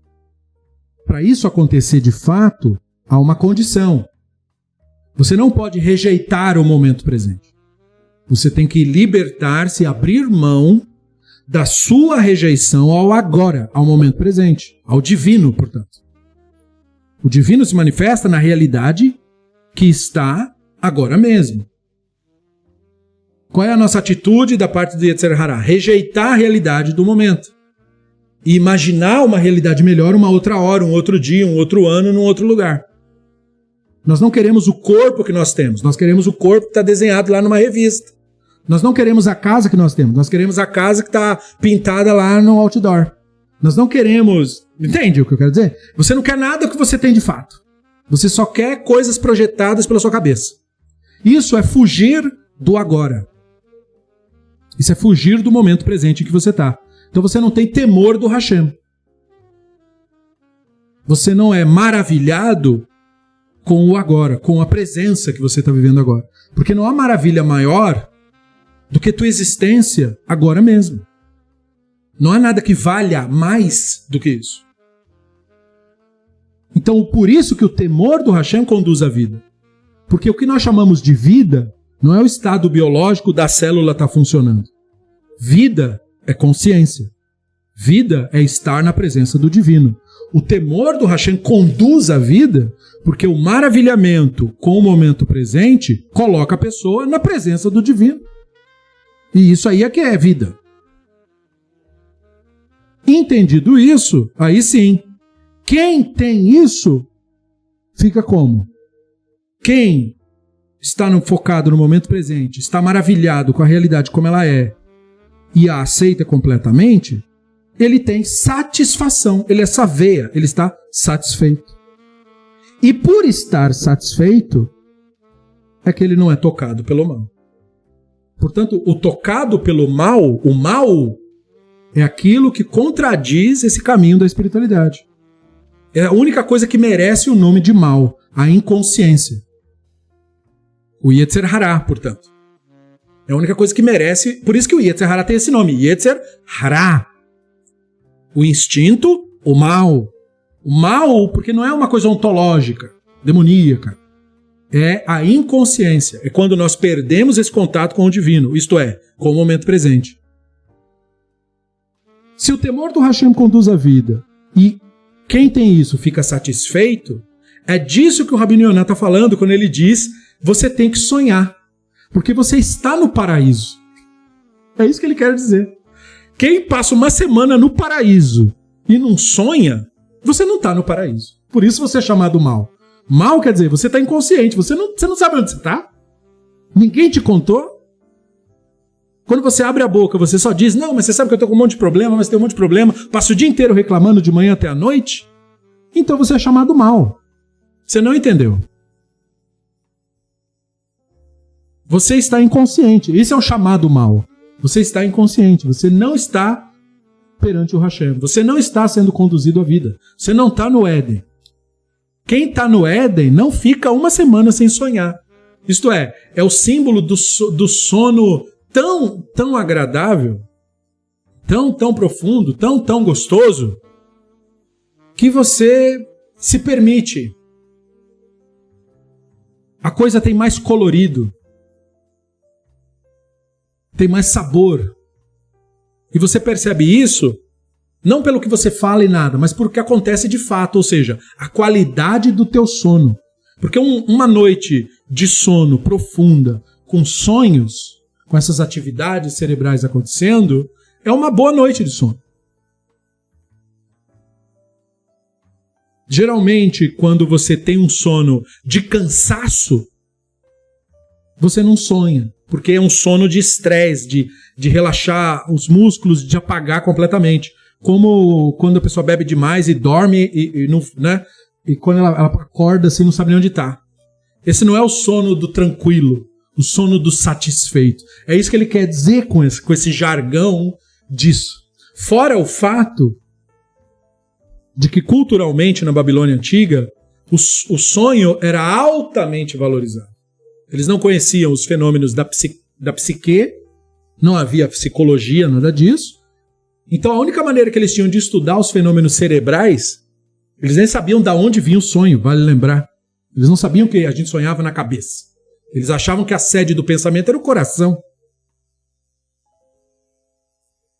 Para isso acontecer de fato, há uma condição. Você não pode rejeitar o momento presente. Você tem que libertar-se, abrir mão da sua rejeição ao agora, ao momento presente, ao divino, portanto. O divino se manifesta na realidade que está agora mesmo. Qual é a nossa atitude da parte do Yetzer Hará? Rejeitar a realidade do momento. E imaginar uma realidade melhor uma outra hora, um outro dia, um outro ano, num outro lugar. Nós não queremos o corpo que nós temos, nós queremos o corpo que está desenhado lá numa revista. Nós não queremos a casa que nós temos, nós queremos a casa que está pintada lá no outdoor. Nós não queremos. Entende o que eu quero dizer? Você não quer nada que você tem de fato. Você só quer coisas projetadas pela sua cabeça. Isso é fugir do agora. Isso é fugir do momento presente em que você está. Então você não tem temor do Hashem. Você não é maravilhado com o agora, com a presença que você está vivendo agora. Porque não há maravilha maior do que tua existência agora mesmo. Não há nada que valha mais do que isso. Então, por isso que o temor do Hashem conduz à vida. Porque o que nós chamamos de vida não é o estado biológico da célula estar tá funcionando. Vida é consciência. Vida é estar na presença do divino. O temor do Hashem conduz à vida porque o maravilhamento com o momento presente coloca a pessoa na presença do divino. E isso aí é que é vida. Entendido isso, aí sim. Quem tem isso, fica como? Quem está no, focado no momento presente, está maravilhado com a realidade como ela é e a aceita completamente, ele tem satisfação, ele é saveia, ele está satisfeito. E por estar satisfeito, é que ele não é tocado pelo mal. Portanto, o tocado pelo mal, o mal, é aquilo que contradiz esse caminho da espiritualidade. É a única coisa que merece o nome de mal, a inconsciência. O Yetzer Hará, portanto. É a única coisa que merece. Por isso que o Yetzer Hará tem esse nome. Yetzer Hará. O instinto, o mal. O mal, porque não é uma coisa ontológica, demoníaca. É a inconsciência. É quando nós perdemos esse contato com o divino, isto é, com o momento presente. Se o temor do Hashem conduz a vida e quem tem isso fica satisfeito, é disso que o Rabino Yonah está falando quando ele diz você tem que sonhar, porque você está no paraíso. É isso que ele quer dizer. Quem passa uma semana no paraíso e não sonha, você não está no paraíso. Por isso você é chamado mal. Mal quer dizer, você está inconsciente, você não, você não sabe onde você está. Ninguém te contou. Quando você abre a boca, você só diz: Não, mas você sabe que eu estou com um monte de problema, mas tem um monte de problema. Passo o dia inteiro reclamando de manhã até a noite. Então você é chamado mal. Você não entendeu. Você está inconsciente. Esse é o chamado mal. Você está inconsciente. Você não está perante o Hashem. Você não está sendo conduzido à vida. Você não está no Éden. Quem está no Éden não fica uma semana sem sonhar. Isto é, é o símbolo do, do sono tão, tão agradável, tão, tão profundo, tão, tão gostoso, que você se permite. A coisa tem mais colorido, tem mais sabor. E você percebe isso não pelo que você fala e nada, mas por que acontece de fato, ou seja, a qualidade do teu sono. Porque um, uma noite de sono profunda, com sonhos, com essas atividades cerebrais acontecendo, é uma boa noite de sono. Geralmente, quando você tem um sono de cansaço, você não sonha, porque é um sono de estresse, de, de relaxar os músculos, de apagar completamente. Como quando a pessoa bebe demais e dorme e, e não, né? E quando ela, ela acorda assim, não sabe nem onde está. Esse não é o sono do tranquilo o sono do satisfeito. É isso que ele quer dizer com esse, com esse jargão disso. Fora o fato de que culturalmente na Babilônia antiga o, o sonho era altamente valorizado. Eles não conheciam os fenômenos da, psi, da psique, não havia psicologia, nada disso. Então a única maneira que eles tinham de estudar os fenômenos cerebrais, eles nem sabiam de onde vinha o sonho, vale lembrar. Eles não sabiam que a gente sonhava na cabeça. Eles achavam que a sede do pensamento era o coração.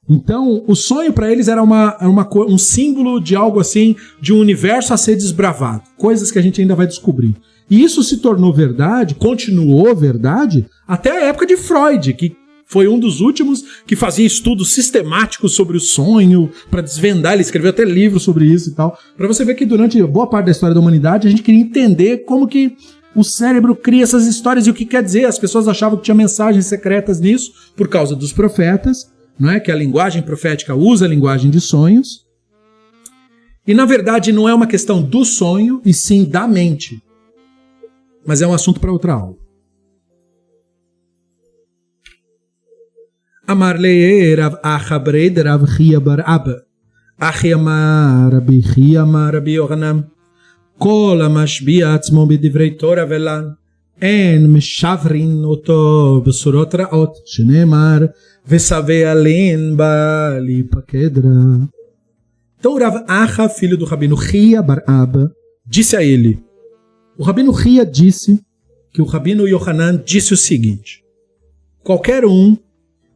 Então, o sonho para eles era uma, uma, um símbolo de algo assim, de um universo a ser desbravado. Coisas que a gente ainda vai descobrir. E isso se tornou verdade, continuou verdade, até a época de Freud, que foi um dos últimos que fazia estudos sistemáticos sobre o sonho, para desvendar, ele escreveu até livros sobre isso e tal. Para você ver que durante boa parte da história da humanidade a gente queria entender como que o cérebro cria essas histórias e o que quer dizer? As pessoas achavam que tinha mensagens secretas nisso por causa dos profetas, não é? Que a linguagem profética usa a linguagem de sonhos. E na verdade não é uma questão do sonho e sim da mente. Mas é um assunto para outra aula. Amar Rav Achabred Rav Chia Bar Abba. Achiamar Rabi Chia Rabi Yohanan. כל המשביע עצמו בדברי תורה ולן, אין משברין אותו בשורות רעות, שנאמר, ושבע לין בא להיפקד רע. Então o Rav Acha, filho do Rabino Ria Baraba, disse a ele, o Rabino Ria disse que o Rabino Yohanan disse o seguinte, qualquer um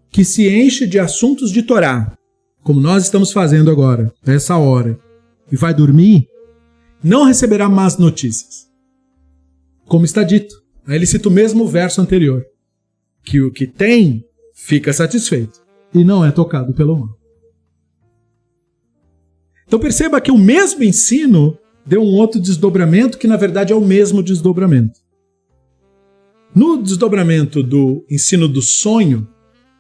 que se enche de assuntos de Torá, como nós estamos fazendo agora, nessa hora, e vai dormir, não receberá más notícias. Como está dito. Aí ele cita o mesmo verso anterior. Que o que tem fica satisfeito e não é tocado pelo mal. Então perceba que o mesmo ensino deu um outro desdobramento que na verdade é o mesmo desdobramento. No desdobramento do ensino do sonho,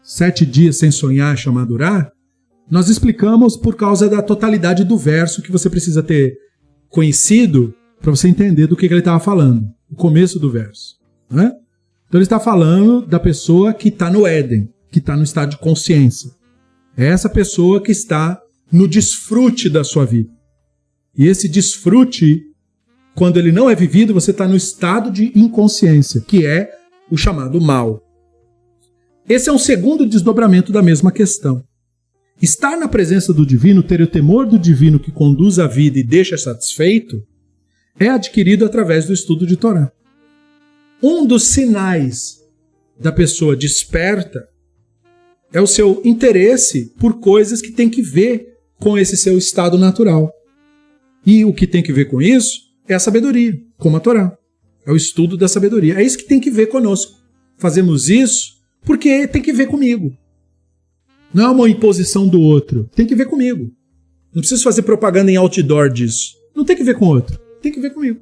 Sete Dias Sem Sonhar, chamado Urá, nós explicamos por causa da totalidade do verso que você precisa ter conhecido para você entender do que, que ele estava falando. O começo do verso. Né? Então ele está falando da pessoa que está no Éden, que está no estado de consciência. É essa pessoa que está no desfrute da sua vida. E esse desfrute, quando ele não é vivido, você está no estado de inconsciência, que é o chamado mal. Esse é um segundo desdobramento da mesma questão. Estar na presença do divino, ter o temor do divino que conduz a vida e deixa satisfeito, é adquirido através do estudo de Torá. Um dos sinais da pessoa desperta é o seu interesse por coisas que tem que ver com esse seu estado natural. E o que tem que ver com isso é a sabedoria, como a Torá. É o estudo da sabedoria. É isso que tem que ver conosco. Fazemos isso porque tem que ver comigo. Não é uma imposição do outro. Tem que ver comigo. Não preciso fazer propaganda em outdoor disso. Não tem que ver com o outro. Tem que ver comigo.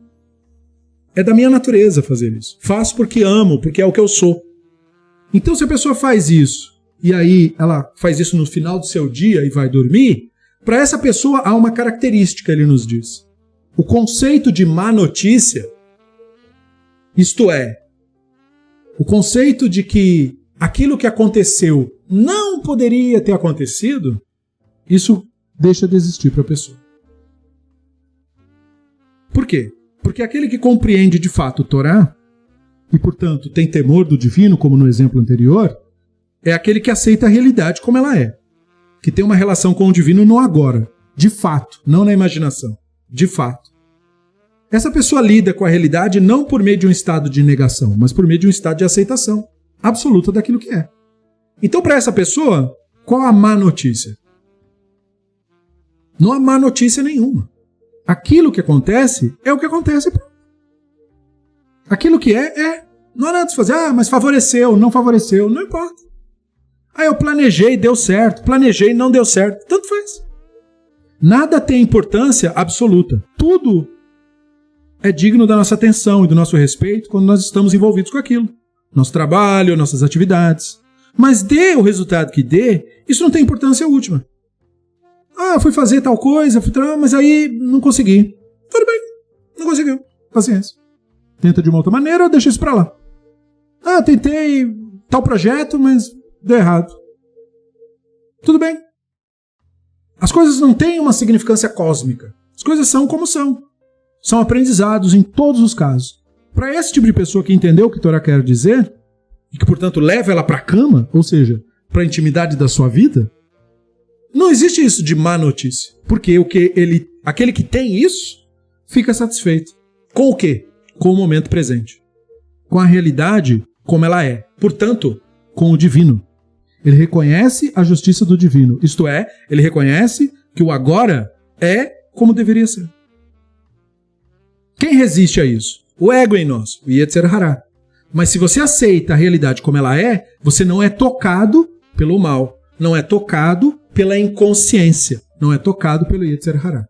É da minha natureza fazer isso. Faço porque amo, porque é o que eu sou. Então, se a pessoa faz isso e aí ela faz isso no final do seu dia e vai dormir, para essa pessoa há uma característica, ele nos diz. O conceito de má notícia, isto é, o conceito de que aquilo que aconteceu não poderia ter acontecido, isso deixa de existir para a pessoa. Por quê? Porque aquele que compreende de fato o Torá, e portanto tem temor do divino, como no exemplo anterior, é aquele que aceita a realidade como ela é, que tem uma relação com o divino no agora, de fato, não na imaginação, de fato. Essa pessoa lida com a realidade não por meio de um estado de negação, mas por meio de um estado de aceitação absoluta daquilo que é. Então, para essa pessoa, qual a má notícia? Não há má notícia nenhuma. Aquilo que acontece é o que acontece. Aquilo que é, é. Não há nada de fazer, ah, mas favoreceu, não favoreceu, não importa. Ah, eu planejei, deu certo. Planejei, não deu certo. Tanto faz. Nada tem importância absoluta. Tudo é digno da nossa atenção e do nosso respeito quando nós estamos envolvidos com aquilo. Nosso trabalho, nossas atividades. Mas dê o resultado que dê, isso não tem importância última. Ah, fui fazer tal coisa, fui tra... mas aí não consegui. Tudo bem, não conseguiu. Paciência. Tenta de uma outra maneira ou deixa isso pra lá. Ah, tentei tal projeto, mas deu errado. Tudo bem. As coisas não têm uma significância cósmica. As coisas são como são. São aprendizados em todos os casos. Para esse tipo de pessoa que entendeu o que Torá quer dizer, e que, portanto, leva ela para a cama, ou seja, para a intimidade da sua vida, não existe isso de má notícia. Porque o que ele, aquele que tem isso, fica satisfeito. Com o quê? Com o momento presente. Com a realidade como ela é. Portanto, com o divino. Ele reconhece a justiça do divino. Isto é, ele reconhece que o agora é como deveria ser. Quem resiste a isso? O ego em nós, o Yetzer Hará. Mas se você aceita a realidade como ela é, você não é tocado pelo mal, não é tocado pela inconsciência, não é tocado pelo Yetzer Hará.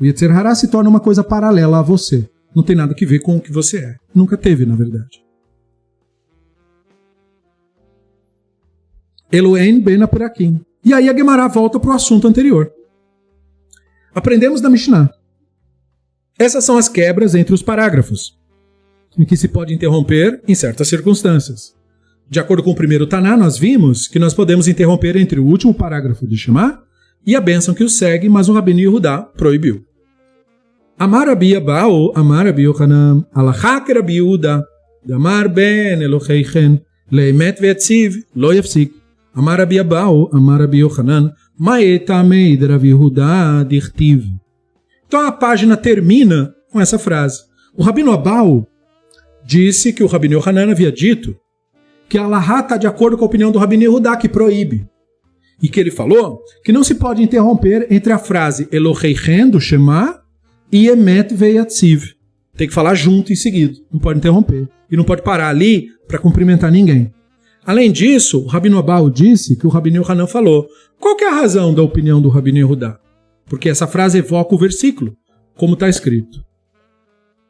O Yetzer Hará se torna uma coisa paralela a você. Não tem nada a ver com o que você é. Nunca teve, na verdade. Elohen ben Apurakim. E aí a Gemara volta para o assunto anterior. Aprendemos da Mishnah. Essas são as quebras entre os parágrafos, em que se pode interromper em certas circunstâncias. De acordo com o primeiro Taná, nós vimos que nós podemos interromper entre o último parágrafo de Shema e a bênção que o segue, mas o Rabino Yehudá proibiu. Amar Rabi Abao, Amar Rabi Yohanan, Alachak Rabi Yehuda, Damar ben Eloheichen, Leimet ve'etziv, lo yafsik. Abao, Amar Rabi Yohanan, Maetamei de Rabi Yehuda dichtiv. Então a página termina com essa frase. O Rabino Abau disse que o Rabino Yohanan havia dito que a Lahá está de acordo com a opinião do Rabino Yehudá, que proíbe. E que ele falou que não se pode interromper entre a frase Eloheichen, do Shema, e Emet Veyatziv. Tem que falar junto em seguida. Não pode interromper. E não pode parar ali para cumprimentar ninguém. Além disso, o Rabino Abau disse que o Rabino Yohanan falou. Qual é a razão da opinião do Rabino Yehudá? Porque essa frase evoca o versículo, como está escrito.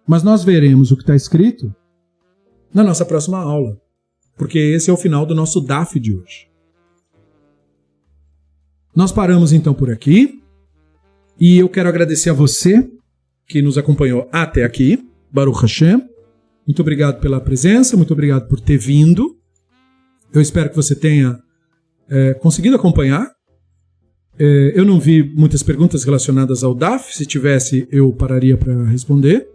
Mas nós veremos o que está escrito na nossa próxima aula, porque esse é o final do nosso DAF de hoje. Nós paramos então por aqui e eu quero agradecer a você que nos acompanhou até aqui, Baruch Hashem. Muito obrigado pela presença, muito obrigado por ter vindo. Eu espero que você tenha é, conseguido acompanhar. É, eu não vi muitas perguntas relacionadas ao DAF. Se tivesse, eu pararia para responder.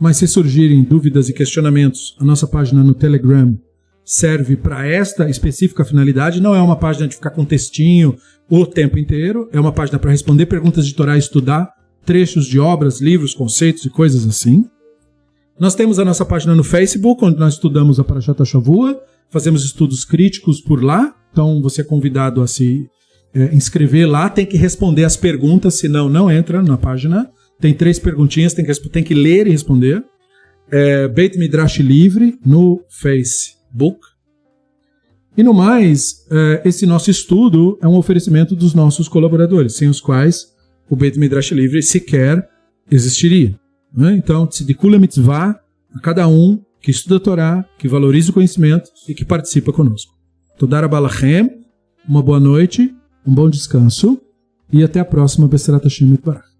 Mas se surgirem dúvidas e questionamentos, a nossa página no Telegram serve para esta específica finalidade. Não é uma página de ficar com textinho o tempo inteiro, é uma página para responder perguntas de Torá estudar trechos de obras, livros, conceitos e coisas assim. Nós temos a nossa página no Facebook, onde nós estudamos a Parashat Shavua, fazemos estudos críticos por lá, então você é convidado a se é, inscrever lá, tem que responder as perguntas, senão não entra na página. Tem três perguntinhas, tem que, tem que ler e responder. É, Beit Midrash Livre no Facebook. E no mais, é, esse nosso estudo é um oferecimento dos nossos colaboradores, sem os quais o Beit Midrash Livre sequer existiria. Né? Então, tzidikula mitzvah a cada um que estuda a Torá, que valoriza o conhecimento e que participa conosco. Todara uma boa noite, um bom descanso e até a próxima Besserat Hashem Barach.